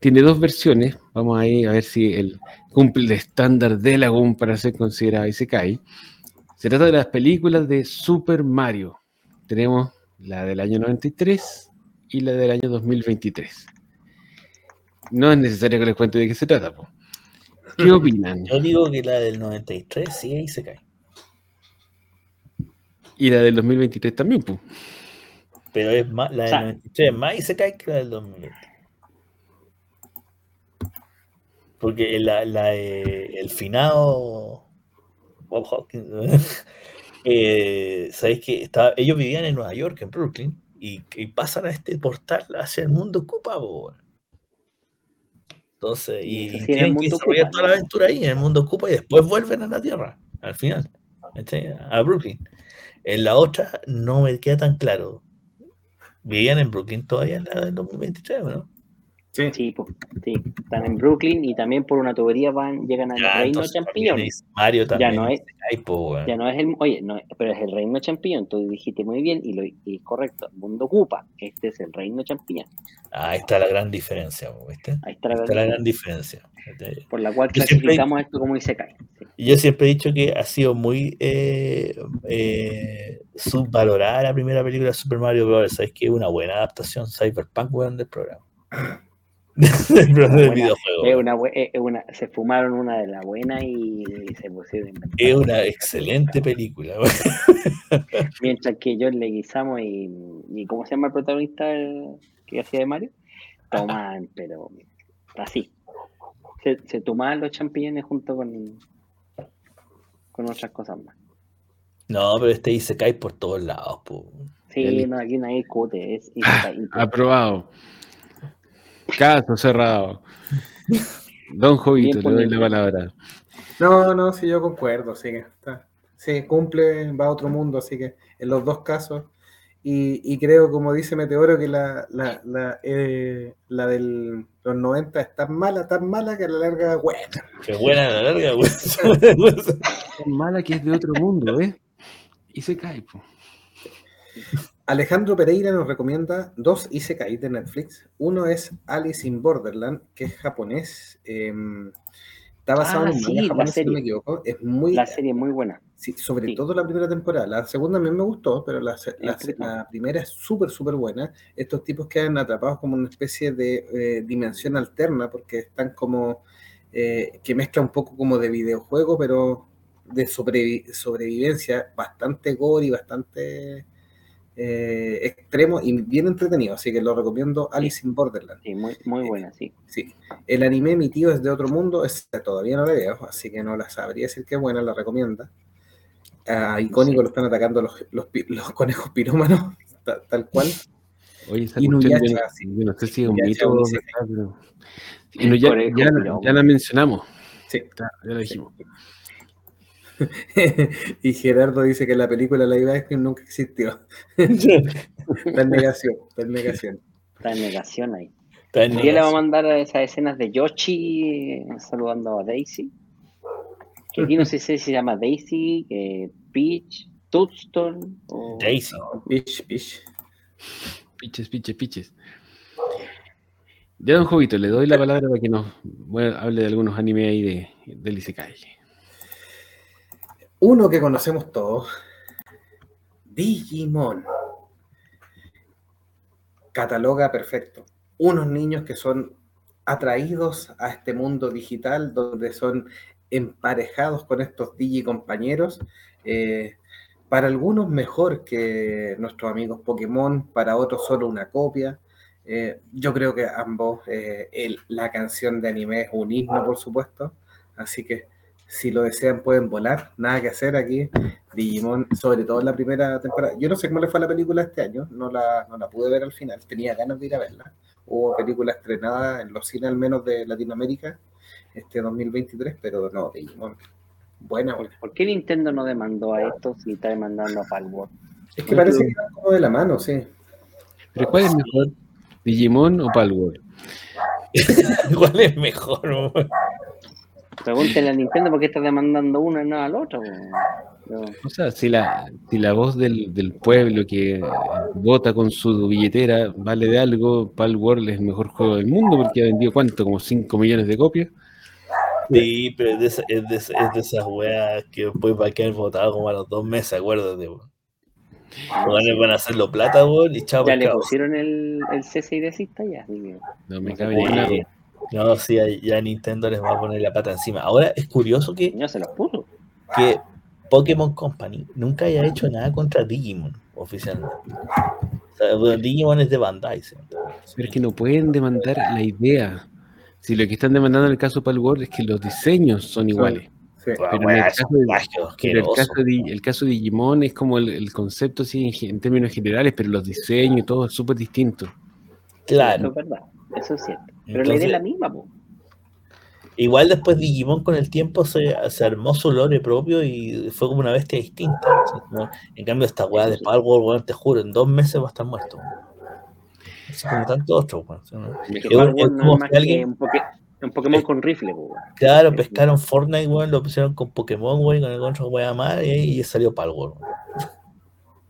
Tiene dos versiones. Vamos ahí a ver si el, cumple el estándar de Lagoon para ser considerado y se cae. Se trata de las películas de Super Mario. Tenemos la del año 93 y la del año 2023. No es necesario que les cuente de qué se trata. ¿Qué (laughs) opinan? Yo digo que la del 93 sí ahí se cae. Y la del 2023 también, pues. Pero es más, la del 93 es más y se cae que la del 2020. Porque la, la, eh, el finado Bob Hawkins, (laughs) eh, sabéis que estaba, ellos vivían en Nueva York, en Brooklyn, y, pasan a este portal hacia el mundo Cupa, Entonces, y, tienen que desarrollar toda la aventura ahí en el mundo Cupa y después vuelven a la Tierra, al final, a Brooklyn. En la otra no me queda tan claro. ¿Vivían en Brooklyn todavía en la del 2023, no? Sí. Sí, están en Brooklyn y también por una tubería van, llegan al Reino Champiñón. Mario también. Ya no es, ya no es el, oye, no, pero es el Reino Champiñón, tú dijiste muy bien y lo y correcto, mundo ocupa, este es el Reino Champiñón. Ahí está la gran diferencia, ¿viste? Ahí está la, gran, diferencia. Por la cual clasificamos esto como dice Sí. Yo siempre he dicho que ha sido muy eh, eh, subvalorada la primera película de Super Mario Bros. Sabes que es una buena adaptación Cyberpunk, weón, del programa. Se fumaron una de las buenas y, se pusieron. Es una excelente película. (laughs) Mientras que yo le guisamos y, ¿cómo se llama el protagonista que hacía de Mario? Toman, pero así. Se, tomaban los champiñones junto con, con otras cosas más. No, pero este ahí se cae por todos lados. Sí, no, aquí nadie discute. Es, ah, aprobado. Caso cerrado. Don Jovito, le doy la palabra. No, no, sí, yo concuerdo, sí, está. Sí, cumple, va a otro mundo, así que en los dos casos. Y, creo, como dice Meteoro, que la, la, la, eh, la de los 90 es tan mala, tan mala que a la larga buena. Qué buena a la larga, (laughs) tan mala que es de otro mundo, ¿eh? Y se cae, pues. Alejandro Pereira nos recomienda dos Isekai de Netflix. Uno es Alice in Borderland, que es japonés. Em, está basado ah, en un japonés, si no me equivoco. Es muy, la serie es muy buena. Sí, sobre todo la primera temporada. La segunda a mí me gustó, pero la, primera es súper, súper buena. Estos tipos quedan atrapados como una especie de eh, dimensión alterna, porque están como. Eh, que mezcla un poco como de videojuego, pero de sobrevivencia, bastante gore y bastante eh, extremo y bien entretenido, así que lo recomiendo Alice in Borderland. Sí, muy, muy buena, sí. Sí. El anime Mi tío es de otro mundo, es, todavía no la veo, así que no la sabría decir que buena, la recomienda. A Icónico lo están atacando los, los, conejos pirómanos, (laughs) tal, cual. Oye, esa Inuyasha, yo, no sé si es un mito. ya, ya, la mencionamos. Sí. Ya, ya lo dijimos. (laughs) y Gerardo dice que la película Live Action nunca existió. (laughs) está en negación, está en negación. Está en negación ahí. Y le va a mandar esas escenas de Yoshi eh, saludando a Daisy. Que aquí no sé si se llama Daisy, eh, Peach, Toadstone o... Daisy. Peach, Peach. Piches, piches, piches. Ya, don Jovito, le doy la palabra para que nos hable de algunos animes ahí de, de Isekai. Uno que conocemos todos, Digimon. Cataloga perfecto. Unos niños que son atraídos a este mundo digital donde son emparejados con estos digicompañeros. Eh, para algunos mejor que nuestros amigos Pokémon, para otros solo una copia. Eh, yo creo que ambos, eh, la canción de anime es un himno, por supuesto. Así que Si lo desean, pueden volar. Nada que hacer aquí. Digimon, sobre todo en la primera temporada. Yo no sé cómo le fue a la película este año. No la, no la pude ver al final. Tenía ganas de ir a verla. Hubo película estrenada en los cines, al menos de Latinoamérica, este 2023, pero no, Digimon. Buena, buena. ¿Por qué Nintendo no demandó a esto si está demandando a Palworld? Es que parece que está como de la mano, sí. ¿Pero cuál es mejor? ¿Digimon o Palworld? (laughs) ¿Cuál es mejor? Pregúntenle a Nintendo por qué está demandando uno y no al otro. O sea, si la, si la voz del, del pueblo que vota con su billetera vale de algo, Palworld es el mejor juego del mundo porque ha vendido cuánto, como 5 millones de copias. Sí, pero es de, es de, es de esas weas que después va a quedar votado como a los dos meses, acuérdate. Los van a hacerlo plata, weón, y chao. Ya le pusieron el, el CSI de cista ya. No me cabe ni No, sí, ya Nintendo les va a poner la pata encima. Ahora es curioso que. Ya se los puso. Que Pokémon Company nunca haya hecho nada contra Digimon oficialmente. O sea, Digimon es de Bandai. ¿sí? Pero es que no pueden demandar la idea. Si lo que están demandando en el caso de Palworld es que los diseños son iguales. Sí. Pero, en el, caso de, el, caso de, el caso de Digimon es como el, el concepto sí, en, en, términos generales, pero los diseños y todo es súper distinto. Claro. Eso es verdad, eso es cierto. Pero Entonces, la idea es la misma, po. Igual después Digimon con el tiempo se, se, armó su lore propio y fue como una bestia distinta. ¿no? En cambio, esta weá de Palworld, weón, te juro, en dos meses va a estar muerto. Así como tanto otro, weón. ¿no? Es, es, es un, Pokémon con rifle, weón. Claro, pescaron Fortnite, weón, lo pusieron con Pokémon, weón, con el otro weá más, y ahí salió Palworld.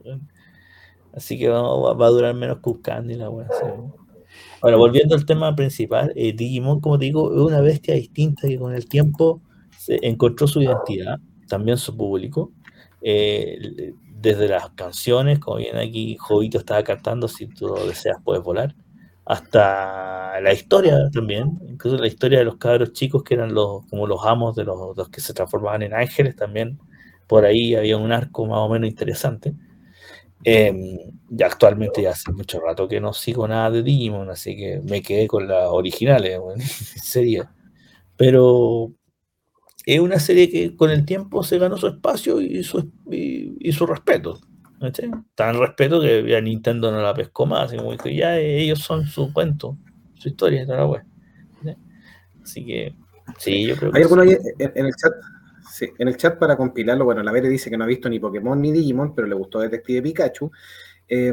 (laughs) Así que va, va, a durar menos que un Candy la weá. Ahora, volviendo al tema principal, eh, Digimon, como digo, es una bestia distinta que con el tiempo se encontró su identidad, también su público. Eh, desde las canciones, como viene aquí, Jovito estaba cantando, si tú lo deseas puedes volar, hasta la historia también, incluso la historia de los cabros chicos que eran los, como los amos de los, los que se transformaban en ángeles, también por ahí había un arco más o menos interesante. Eh, ya actualmente ya hace mucho rato que no sigo nada de Digimon, así que me quedé con las originales, bueno, (laughs) sería. Pero es una serie que con el tiempo se ganó su espacio y su, y, y su respeto. ¿sí? Tan respeto que ya Nintendo no la pescó más, como que ya ellos son su cuento, su historia, toda la web. ¿sí? Así que, sí, yo creo que. ¿Hay alguno ahí en el chat? Sí, en el chat para compilarlo, bueno, la Vere dice que no ha visto ni Pokémon ni Digimon, pero le gustó Detective Pikachu. Eh,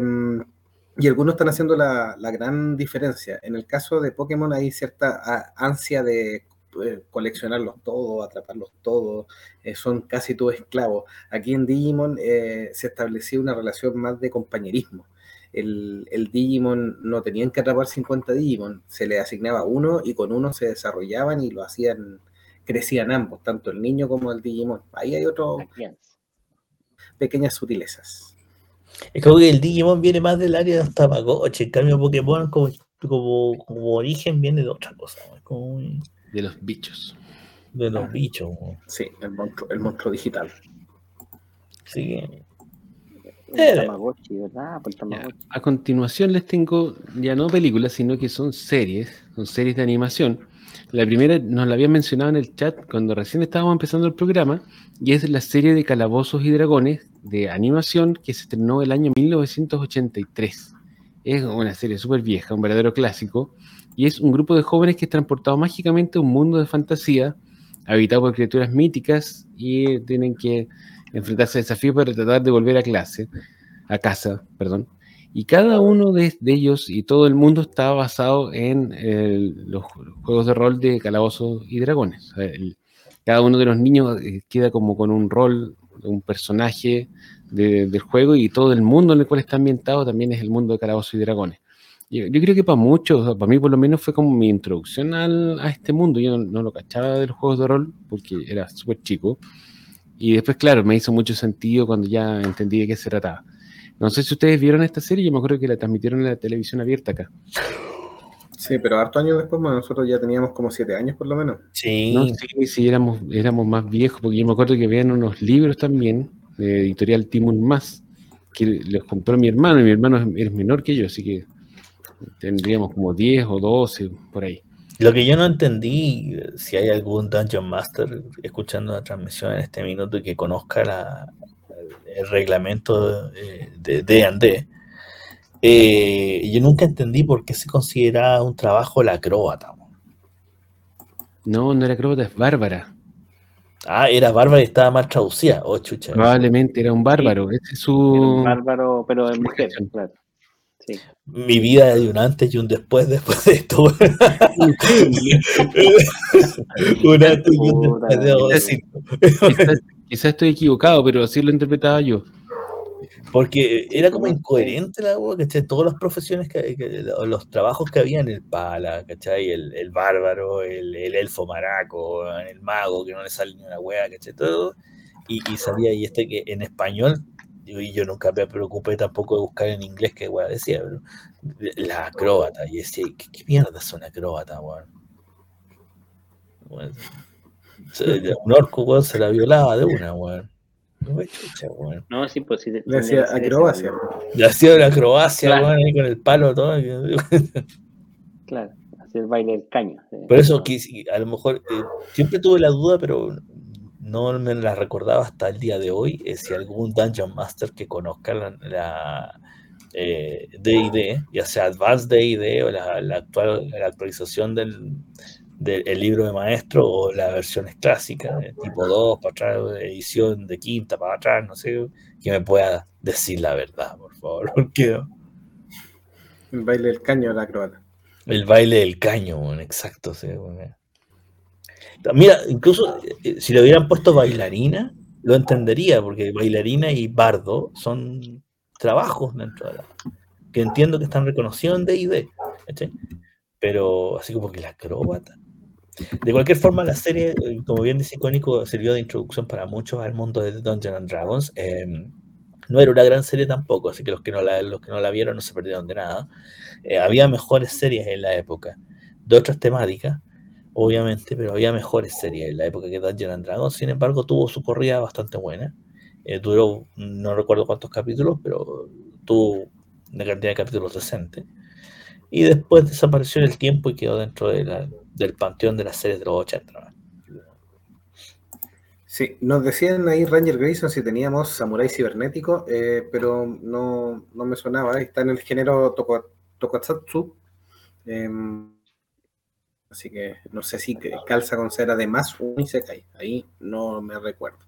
y algunos están haciendo la, la, gran diferencia. En el caso de Pokémon hay cierta ansia de eh, coleccionarlos todos, atraparlos todos, eh, son casi todos esclavos. Aquí en Digimon eh, se estableció una relación más de compañerismo. El, el, Digimon no tenían que atrapar 50 Digimon, se le asignaba uno y con uno se desarrollaban y lo hacían crecían ambos, tanto el niño como el Digimon. Ahí hay otras pequeñas sutilezas. Es como que el Digimon viene más del área de Tamagotchi, en cambio Pokémon como, como, como, origen viene de otra cosa. Como... De los bichos. De los bichos. Sí, el monstruo, el monstruo digital. Sí. El Tamagotchi, ¿verdad? El Tamagotchi. A continuación les tengo ya no películas, sino que son series, son series de animación. La primera nos la había mencionado en el chat cuando recién estábamos empezando el programa, y es la serie de Calabozos y Dragones de animación que se estrenó el año 1983. Es una serie súper vieja, un verdadero clásico, y es un grupo de jóvenes que es transportado mágicamente a un mundo de fantasía, habitado por criaturas míticas, y tienen que enfrentarse a desafíos para tratar de volver a clase, a casa, perdón. Y cada uno de, de, ellos y todo el mundo está basado en los juegos de rol de calabozos y dragones. El, cada uno de los niños eh, queda como con un rol, un personaje de, del juego y todo el mundo en el cual está ambientado también es el mundo de calabozos y dragones. Yo, yo creo que para muchos, para mí por lo menos fue como mi introducción al, a este mundo. Yo no, no, lo cachaba de los juegos de rol porque era súper chico. Y después, claro, me hizo mucho sentido cuando ya entendí de qué se trataba. No sé si ustedes vieron esta serie, yo me acuerdo que la transmitieron en la televisión abierta acá. Sí, pero harto años después, bueno, nosotros ya teníamos como siete años por lo menos. Sí, no, sí, sí, éramos, éramos más viejos, porque yo me acuerdo que habían unos libros también, de editorial Timun Más, que los compró mi hermano, y mi hermano es menor que yo, así que tendríamos como 10 o 12 por ahí. Lo que yo no entendí, si hay algún Dungeon Master escuchando la transmisión en este minuto y que conozca la, el reglamento de D&D, eh, yo nunca entendí por qué se considera un trabajo la acróbata. No, no era acróbata, es bárbara. Ah, era bárbara y estaba mal traducida. Oh, chucha. Probablemente era un bárbaro. Ese es su... un bárbaro, pero de mujer, claro. Mi vida de un antes y un después después de esto. (laughs) un antes y un después Quizás estoy equivocado, pero así lo interpretaba yo. Porque era como incoherente la agua, ¿cachai? Todas las profesiones, que, los trabajos que había en el pala, ¿cachai? El, el bárbaro, el, el, elfo maraco, el mago, que no le sale ni una wea, ¿cachai? Todo. Y, y salía, y este que en español, y yo nunca me preocupé tampoco de buscar en inglés qué wea decía, pero la acróbata, y decía, ¿qué, mierda es una acróbata, weón? (laughs) un orco, weón, se la violaba de una, weón. No, sí, pues sí. Le hacía acrobacia. Le hacía una acrobacia, ahí con el palo todo. (laughs) claro, hacía el baile del caño. Por eso, a lo mejor, eh, siempre tuve la duda, pero no me la recordaba hasta el día de hoy, eh, si algún Dungeon Master que conozca la, D&D, eh, ya sea Advanced D&D o la, actual, la actualización del, del libro de maestro o las versiones clásicas, tipo 2 para atrás, edición de quinta para atrás, no sé, que me pueda decir la verdad, por favor. (laughs) Porque... El baile del caño de la croata. El baile del caño, exacto. Sí, Mira, incluso eh, si le hubieran puesto bailarina, lo entendería, porque bailarina y bardo son trabajos dentro de la... que entiendo que están reconocidos en D&D, pero así como que la acróbata. De cualquier forma, la serie, eh, como bien dice Icónico, sirvió de introducción para muchos al mundo de Dungeons and Dragons. Em, no era una gran serie tampoco, así que los que no la, los que no la vieron no se perdieron de nada. Eh, había mejores series en la época, de otras temáticas, obviamente, pero había mejores series en la época que Dungeons and Dragons. Sin embargo, tuvo su corrida bastante buena. Eh, duró, no recuerdo cuántos capítulos, pero tuvo una cantidad de capítulos decente. Y después desapareció el tiempo y quedó dentro de del panteón de las series de los 80. Sí, nos decían ahí Ranger Grayson si teníamos Samurai Cibernético, eh, pero no, me sonaba. Está en el género. Em, así que no sé si calza con ser además un Isekai. Ahí no me recuerdo.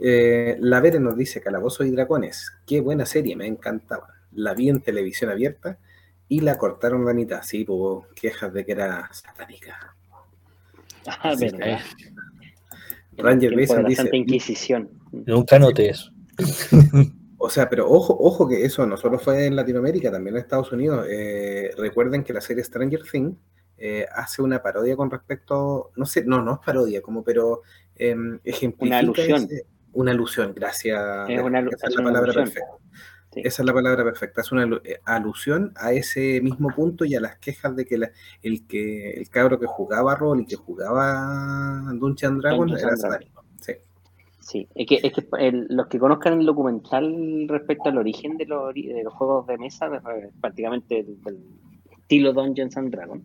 Eh, la Vere nos dice Calabozo y Dragones. Qué buena serie, me encantaba. La vi en televisión abierta y la cortaron la mitad. Sí, hubo quejas de que era satánica. Ah, verdad. Ranger Mason dice. Inquisición. Nunca noté eso. (laughs) O sea, pero ojo, ojo que eso no solo fue en Latinoamérica, también en Estados Unidos. Eh, recuerden que la serie Stranger Things eh, hace una parodia con respecto, no sé, no, no es parodia, como, pero eh, ejemplifica una alusión. una alusión, gracias. Es una, esa es la palabra perfecta. Esa es la palabra perfecta. Es una eh, alusión a ese mismo punto y a las quejas de que el que el cabro que jugaba rol y que jugaba Dungeon Dragon era satánico. Sí. Sí, es que, es que los que conozcan el documental respecto al origen de los, de los juegos de mesa, prácticamente del, estilo Dungeons and Dragons,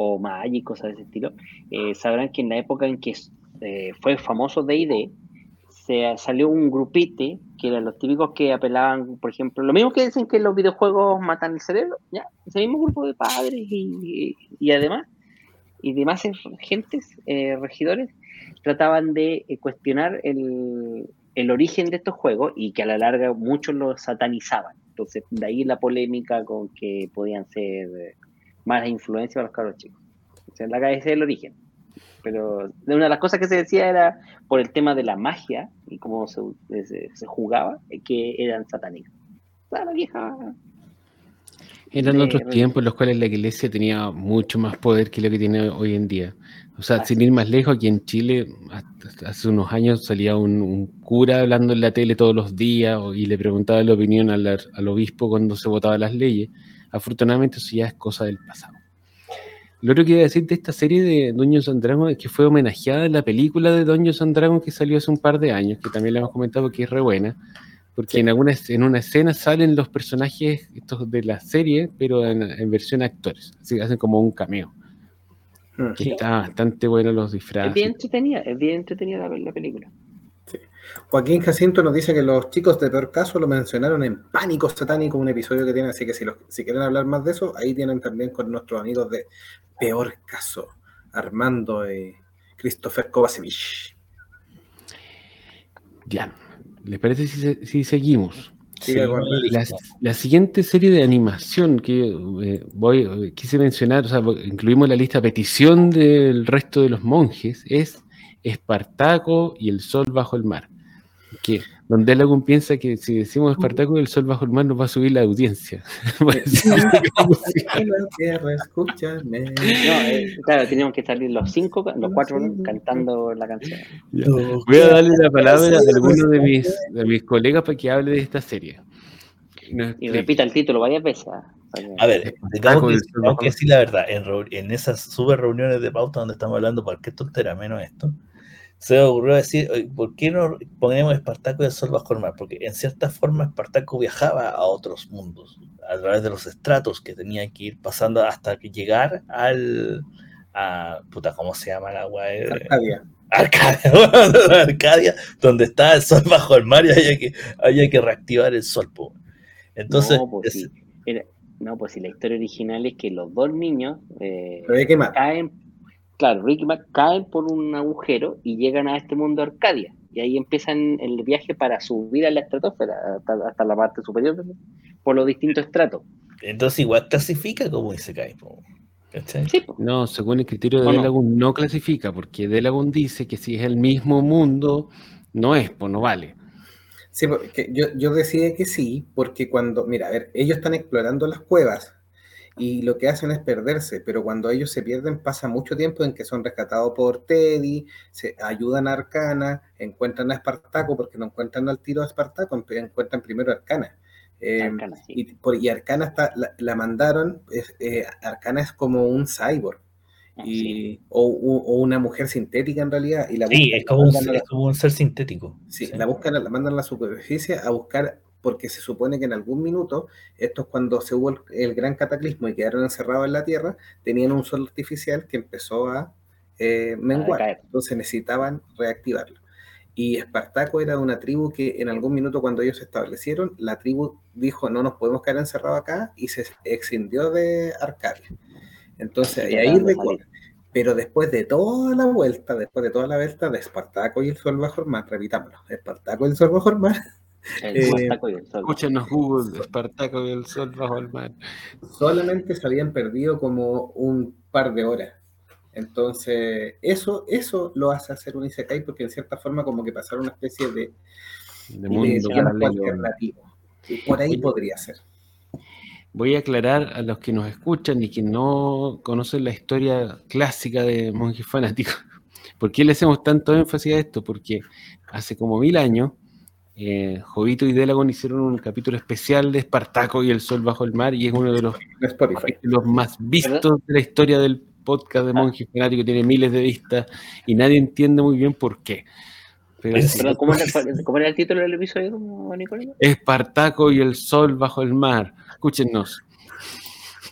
o Magic, cosas de ese estilo, eh, sabrán que en la época en que eh, fue famoso D&D, se salió un grupite que eran los típicos que apelaban, por ejemplo, lo mismo que dicen que los videojuegos matan el cerebro, ya, ese mismo grupo de padres y, y, además, y demás gentes, eh, regidores, trataban de cuestionar el, el, origen de estos juegos y que a la larga muchos los satanizaban. Entonces, de ahí la polémica con que podían ser malas influencias para los cabros chicos. O sea, la cabeza del origen pero una de las cosas que se decía era por el tema de la magia y cómo se, se, jugaba, que eran satánicos. La vieja. Eran otros tiempos en los cuales la iglesia tenía mucho más poder que lo que tiene hoy en día. O sea, sin ir más lejos, aquí en Chile, hace unos años salía un, cura hablando en la tele todos los días y le preguntaba la opinión al, al obispo cuando se votaban las leyes. Afortunadamente eso ya es cosa del pasado. Lo otro que iba a decir de esta serie de Dungeons and Dragons es que fue homenajeada en la película de Dungeons and Dragons que salió hace un par de años, que también le hemos comentado que es re buena, porque en, alguna, en una escena salen los personajes estos de la serie, pero en, versión actores, así que hacen como un cameo. Mm. Que está bastante bueno los disfraces. Es bien entretenida, es bien entretenida la, la película. Joaquín Jacinto nos dice que los chicos de peor caso lo mencionaron en Pánico Satánico, un episodio que tienen, así que si, si quieren hablar más de eso, ahí tienen también con nuestros amigos de Peor Caso, Armando y Christopher Kovacevic. Ya, ¿les parece si, seguimos? la, siguiente serie de animación que eh, voy, eh, quise mencionar, o sea, incluimos la lista petición del resto de los monjes, es Espartaco y el sol bajo el mar que donde Lagoon piensa que si decimos Espartaco y el sol bajo el mar nos va a subir la audiencia. Eh, claro, teníamos que salir los cinco, los cuatro cantando la canción. Voy a darle la palabra a alguno de mis, de mis colegas para que hable de esta serie. y repita el título varias veces. A ver, tengo que, decir la verdad, en, en esas super reuniones de pauta donde estamos hablando, qué tontera, menos esto, se me ocurrió decir, ¿por qué no ponemos Espartaco y el sol bajo el mar? Porque en cierta forma Espartaco viajaba a otros mundos, a través de los estratos que tenía que ir pasando hasta que llegar al... A, puta, ¿cómo se llama la web? Arcadia. Arcadia, (laughs) Arcadia, donde está el sol bajo el mar y hay que, reactivar el sol. Entonces... No pues, sí. no, pues si la historia original es que los dos niños eh, caen claro, Ricky Mac caen por un agujero y llegan a este mundo de Arcadia. Y ahí empiezan el viaje para subir a la estratosfera, hasta, la parte superior, por los distintos estratos. Entonces igual clasifica como dice Kai. Sí, no, según el criterio de Delagun no? clasifica, porque Delagun dice que si es el mismo mundo, no es, pues no vale. Sí, porque yo, yo decía que sí, porque cuando, mira, a ver, ellos están explorando las cuevas, y lo que hacen es perderse, pero cuando ellos se pierden pasa mucho tiempo en que son rescatados por Teddy, se ayudan a Arcana, encuentran a Espartaco porque no encuentran al tiro a Espartaco, encuentran primero a Arcana. Eh, y, por, y, Arcana está, la, mandaron, eh, Arcana es como un cyborg. Ah, y, o, una mujer sintética en realidad. Y la sí, es como, un, ser sintético. Sí, la buscan, la mandan a la superficie a buscar porque se supone que en algún minuto, esto es cuando se hubo el, gran cataclismo y quedaron encerrados en la Tierra, tenían un sol artificial que empezó a eh, menguar, entonces necesitaban reactivarlo. Y Espartaco era una tribu que en algún minuto cuando ellos se establecieron, la tribu dijo no nos podemos quedar encerrados acá y se extendió de Arcadia. Entonces, y ahí pero después de toda la vuelta, después de toda la vuelta de Espartaco y el sol bajo el mar, repitámoslo, Espartaco y el sol bajo el mar, eh, escúchenos Google, Espartaco y el sol bajo el mar. Solamente se habían perdido como un par de horas. Entonces, eso, eso lo hace hacer un Isekai porque en cierta forma como que pasaron una especie de, de mundo alternativo. Y por ahí podría ser. Voy a aclarar a los que nos escuchan y que no conocen la historia clásica de monjes fanáticos. (laughs) ¿Por qué le hacemos tanto énfasis a esto? Porque hace como mil años eh, Jovito y Delagon hicieron un capítulo especial de Espartaco y el Sol bajo el mar y es uno de los, los más vistos de la historia del podcast de ah. Monje Fanático, tiene miles de vistas y nadie entiende muy bien por qué. ¿cómo, era, el título del episodio, Nicolás? Espartaco y el Sol bajo el mar. Escúchenos.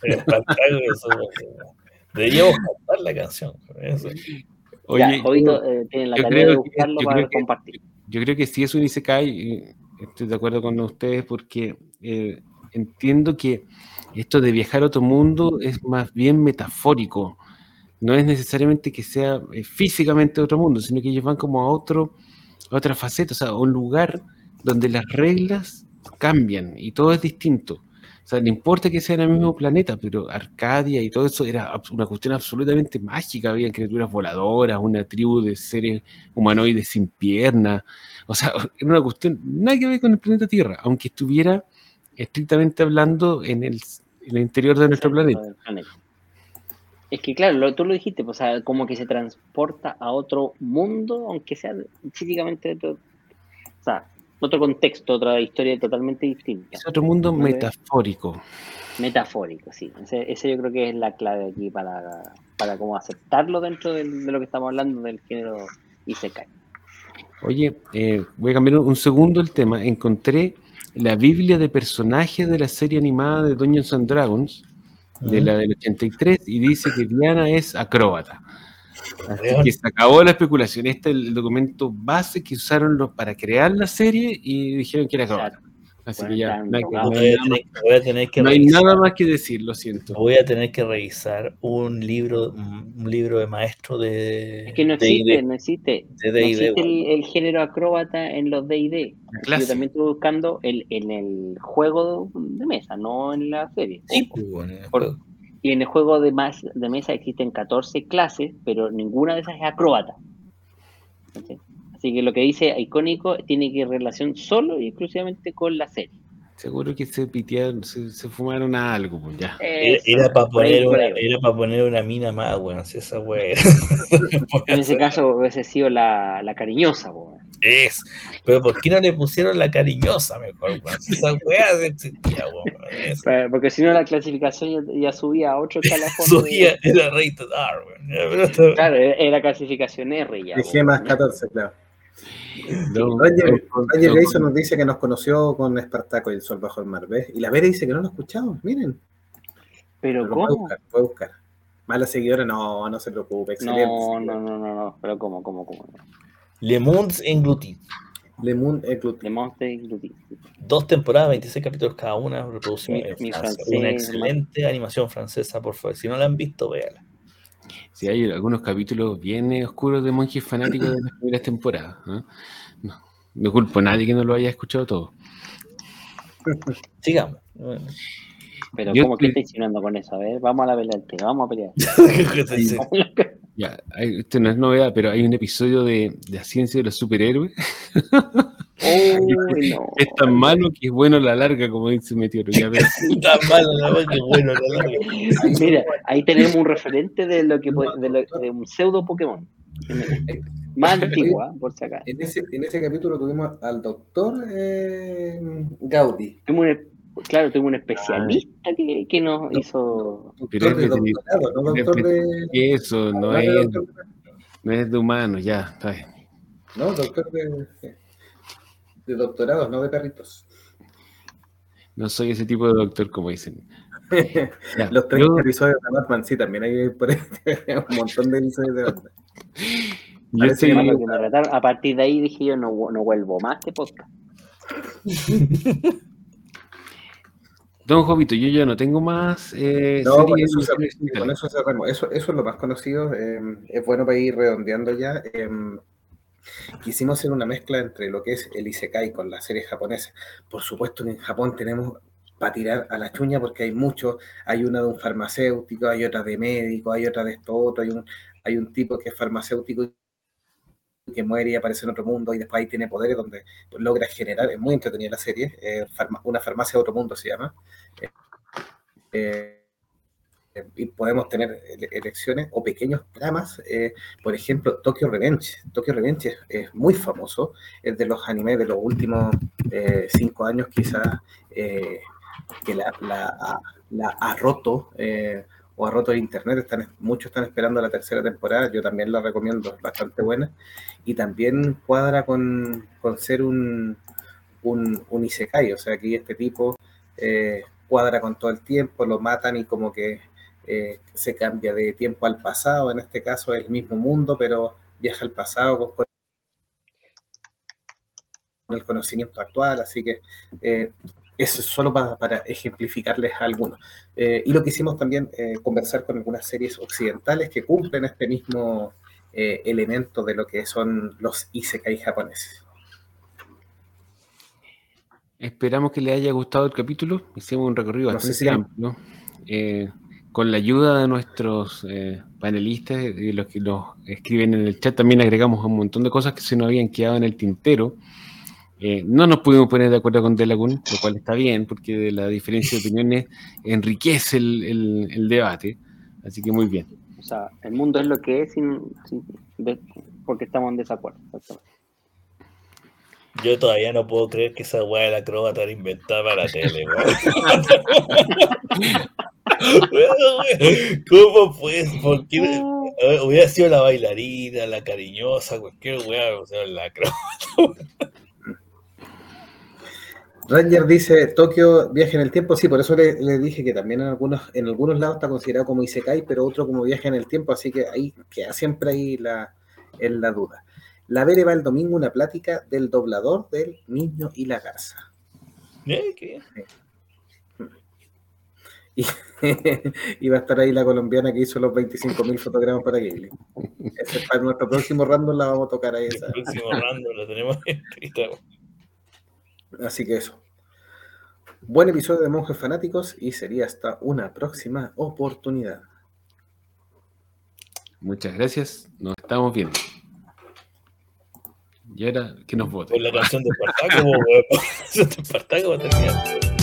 Espartaco y el Sol Deberíamos cantar la canción. Oye, Jovito eh, tiene la tarea de buscarlo para compartir yo creo que sí es un Isekai, estoy de acuerdo con ustedes porque eh, entiendo que esto de viajar a otro mundo es más bien metafórico. No es necesariamente que sea eh, físicamente otro mundo, sino que ellos van como a otro, a otra faceta, o sea, a un lugar donde las reglas cambian y todo es distinto. O sea, no importa que sea en el mismo planeta, pero Arcadia y todo eso era una cuestión absolutamente mágica. Había criaturas voladoras, una tribu de seres humanoides sin piernas. O sea, (laughs) era una cuestión nada que ver con el planeta Tierra, aunque estuviera estrictamente hablando en el, interior de nuestro planeta. Es que claro, tú lo dijiste, pues, o sea, como que se transporta a otro mundo, aunque sea físicamente O sea, otro contexto, otra historia totalmente distinta. Es otro mundo metafórico. Metafórico, sí. Ese, yo creo que es la clave aquí para, para cómo aceptarlo dentro de, lo que estamos hablando del género Isekai. Oye, eh, voy a cambiar un segundo el tema. Encontré la Biblia de personajes de la serie animada de Dungeons and Dragons de la del 83 y dice que Diana es acróbata. Así que se acabó la especulación. Este es el documento base que usaron para crear la serie y dijeron que era acróbata. Así que ya, no hay, nada, más, que decir, lo siento. Voy a tener que revisar un libro, un libro de maestro de. Es que no existe, no existe. no existe el, género acróbata en los DD. Yo también estoy buscando el, en el juego de mesa, no en la serie. Sí, pues, y en el juego de, de mesa existen 14 clases, pero ninguna de esas es acróbata. Así que lo que dice icónico tiene que relación solo y exclusivamente con la serie. Seguro que se pitearon, se, fumaron a algo, pues ya. era, para poner una, era para poner una mina más, weón, esa weón. (laughs) en ese caso hubiese sido la, la cariñosa, weón. Es, pero ¿por qué no le pusieron la cariñosa mejor, esa weón existía, weón. Porque si no la clasificación ya, subía a otro (laughs) escalafón. subía, era rated R, weón. Claro, era clasificación R ya. Dije más 14, claro. Roger, Roger nos dice que nos conoció con Espartaco y el Sol bajo el mar, ¿ves? Y la Vera dice que no lo escuchamos, miren. Pero, ¿cómo? Puede buscar, puede buscar. Mala seguidora, no, no se preocupe, excelente. No, no, no, no, no, pero ¿cómo, cómo, cómo? Le Monde englouti. Le Monde englouti. Le Monde englouti. Dos temporadas, 26 capítulos cada una, reproducción en Una excelente animación francesa, por favor. Si no la han visto, véala. Sí, hay algunos capítulos bien oscuros de monjes fanáticos de las (coughs) primeras temporadas. ¿no? No, culpo a nadie que no lo haya escuchado todo. (laughs) Sigamos. Pero ¿cómo que está insinuando con eso? A ver, vamos a la pelea vamos a pelear. (laughs) (laughs) ya, esto no es novedad, pero hay un episodio de, de la ciencia de los superhéroes. (laughs) Es tan malo que es bueno a la larga, como dice Meteoro. Ya (laughs) tan malo la larga que es bueno a la larga. Mira, ahí tenemos un referente de lo que de, un pseudo Pokémon. Más (laughs) antigua, por si acaso. En ese, en ese capítulo tuvimos al doctor eh, Gaudi. Claro, tuvimos un especialista que, que nos hizo. Pero es de doctorado, no doctor de. Eso, no, no es, no es de humanos, ya, está bien. No, doctor de de doctorados, no de perritos. No soy ese tipo de doctor como dicen. (laughs) Los 30 episodios de Batman, sí, también hay por (laughs) un montón de episodios de Batman. A partir de ahí dije yo no, no vuelvo más que podcast. (laughs) Don Jovito, yo ya no tengo más. Eh, no, con eso, con eso, eso, eso, es lo más conocido. Eh, es bueno para ir redondeando ya. Eh, Quisimos hacer una mezcla entre lo que es el Isekai con la serie japonesa. Por supuesto en Japón tenemos para tirar a la chuña porque hay muchos, hay una de un farmacéutico, hay otra de médico, hay otra de esto otro, hay un, hay un tipo que es farmacéutico que muere y aparece en otro mundo y después ahí tiene poderes donde logra generar, es muy entretenida la serie, eh, una farmacia de otro mundo se llama. Eh, eh, y podemos tener elecciones o pequeños dramas. Eh, por ejemplo, Tokyo Revenge. Tokyo Revenge es, muy famoso, es de los animes de los últimos cinco años quizás que la, ha roto o ha roto el internet. Están, muchos están esperando la tercera temporada, yo también la recomiendo, es bastante buena. Y también cuadra con, con ser un, un, un, isekai, o sea, aquí este tipo cuadra con todo el tiempo, lo matan y como que eh, se cambia de tiempo al pasado, en este caso es el mismo mundo, pero viaja al pasado con, el conocimiento actual, así que eh, eso es solo para, ejemplificarles algunos. Eh, y lo que hicimos también, conversar con algunas series occidentales que cumplen este mismo elemento de lo que son los isekai japoneses. Esperamos que les haya gustado el capítulo. Hicimos un recorrido bastante amplio con la ayuda de nuestros eh, panelistas y los que nos escriben en el chat, también agregamos un montón de cosas que se nos habían quedado en el tintero. Eh, no nos pudimos poner de acuerdo con Delacun, lo cual está bien, porque la diferencia de opiniones enriquece el, debate. Así que muy bien. O sea, el mundo es lo que es porque estamos en desacuerdo. Yo todavía no puedo creer que esa weá de la acróbata era inventada para la tele, (laughs) ¿Cómo pues? ¿Por qué? Hubiera sido la bailarina, la cariñosa, cualquier weá, o sea, la Ranger dice Tokio viaje en el tiempo, sí, por eso le, dije que también en algunos, en algunos lados está considerado como Isekai, pero otro como viaje en el tiempo, así que ahí queda siempre ahí la, en la duda. La Vere va el domingo una plática del doblador del niño y la garza. ¿Eh? ¿Qué? Y, (laughs) va a estar ahí la colombiana que hizo los 25.000 fotogramas para Ghibli. Ese es para nuestro próximo random, la vamos a tocar ahí. El próximo random lo tenemos (laughs) Así que eso. Buen episodio de Monjes Fanáticos y sería hasta una próxima oportunidad. Muchas gracias. Nos estamos viendo. Y ahora que nos voten. Con la canción de Espartaco, (laughs) la canción (laughs) de Espartaco va a terminar.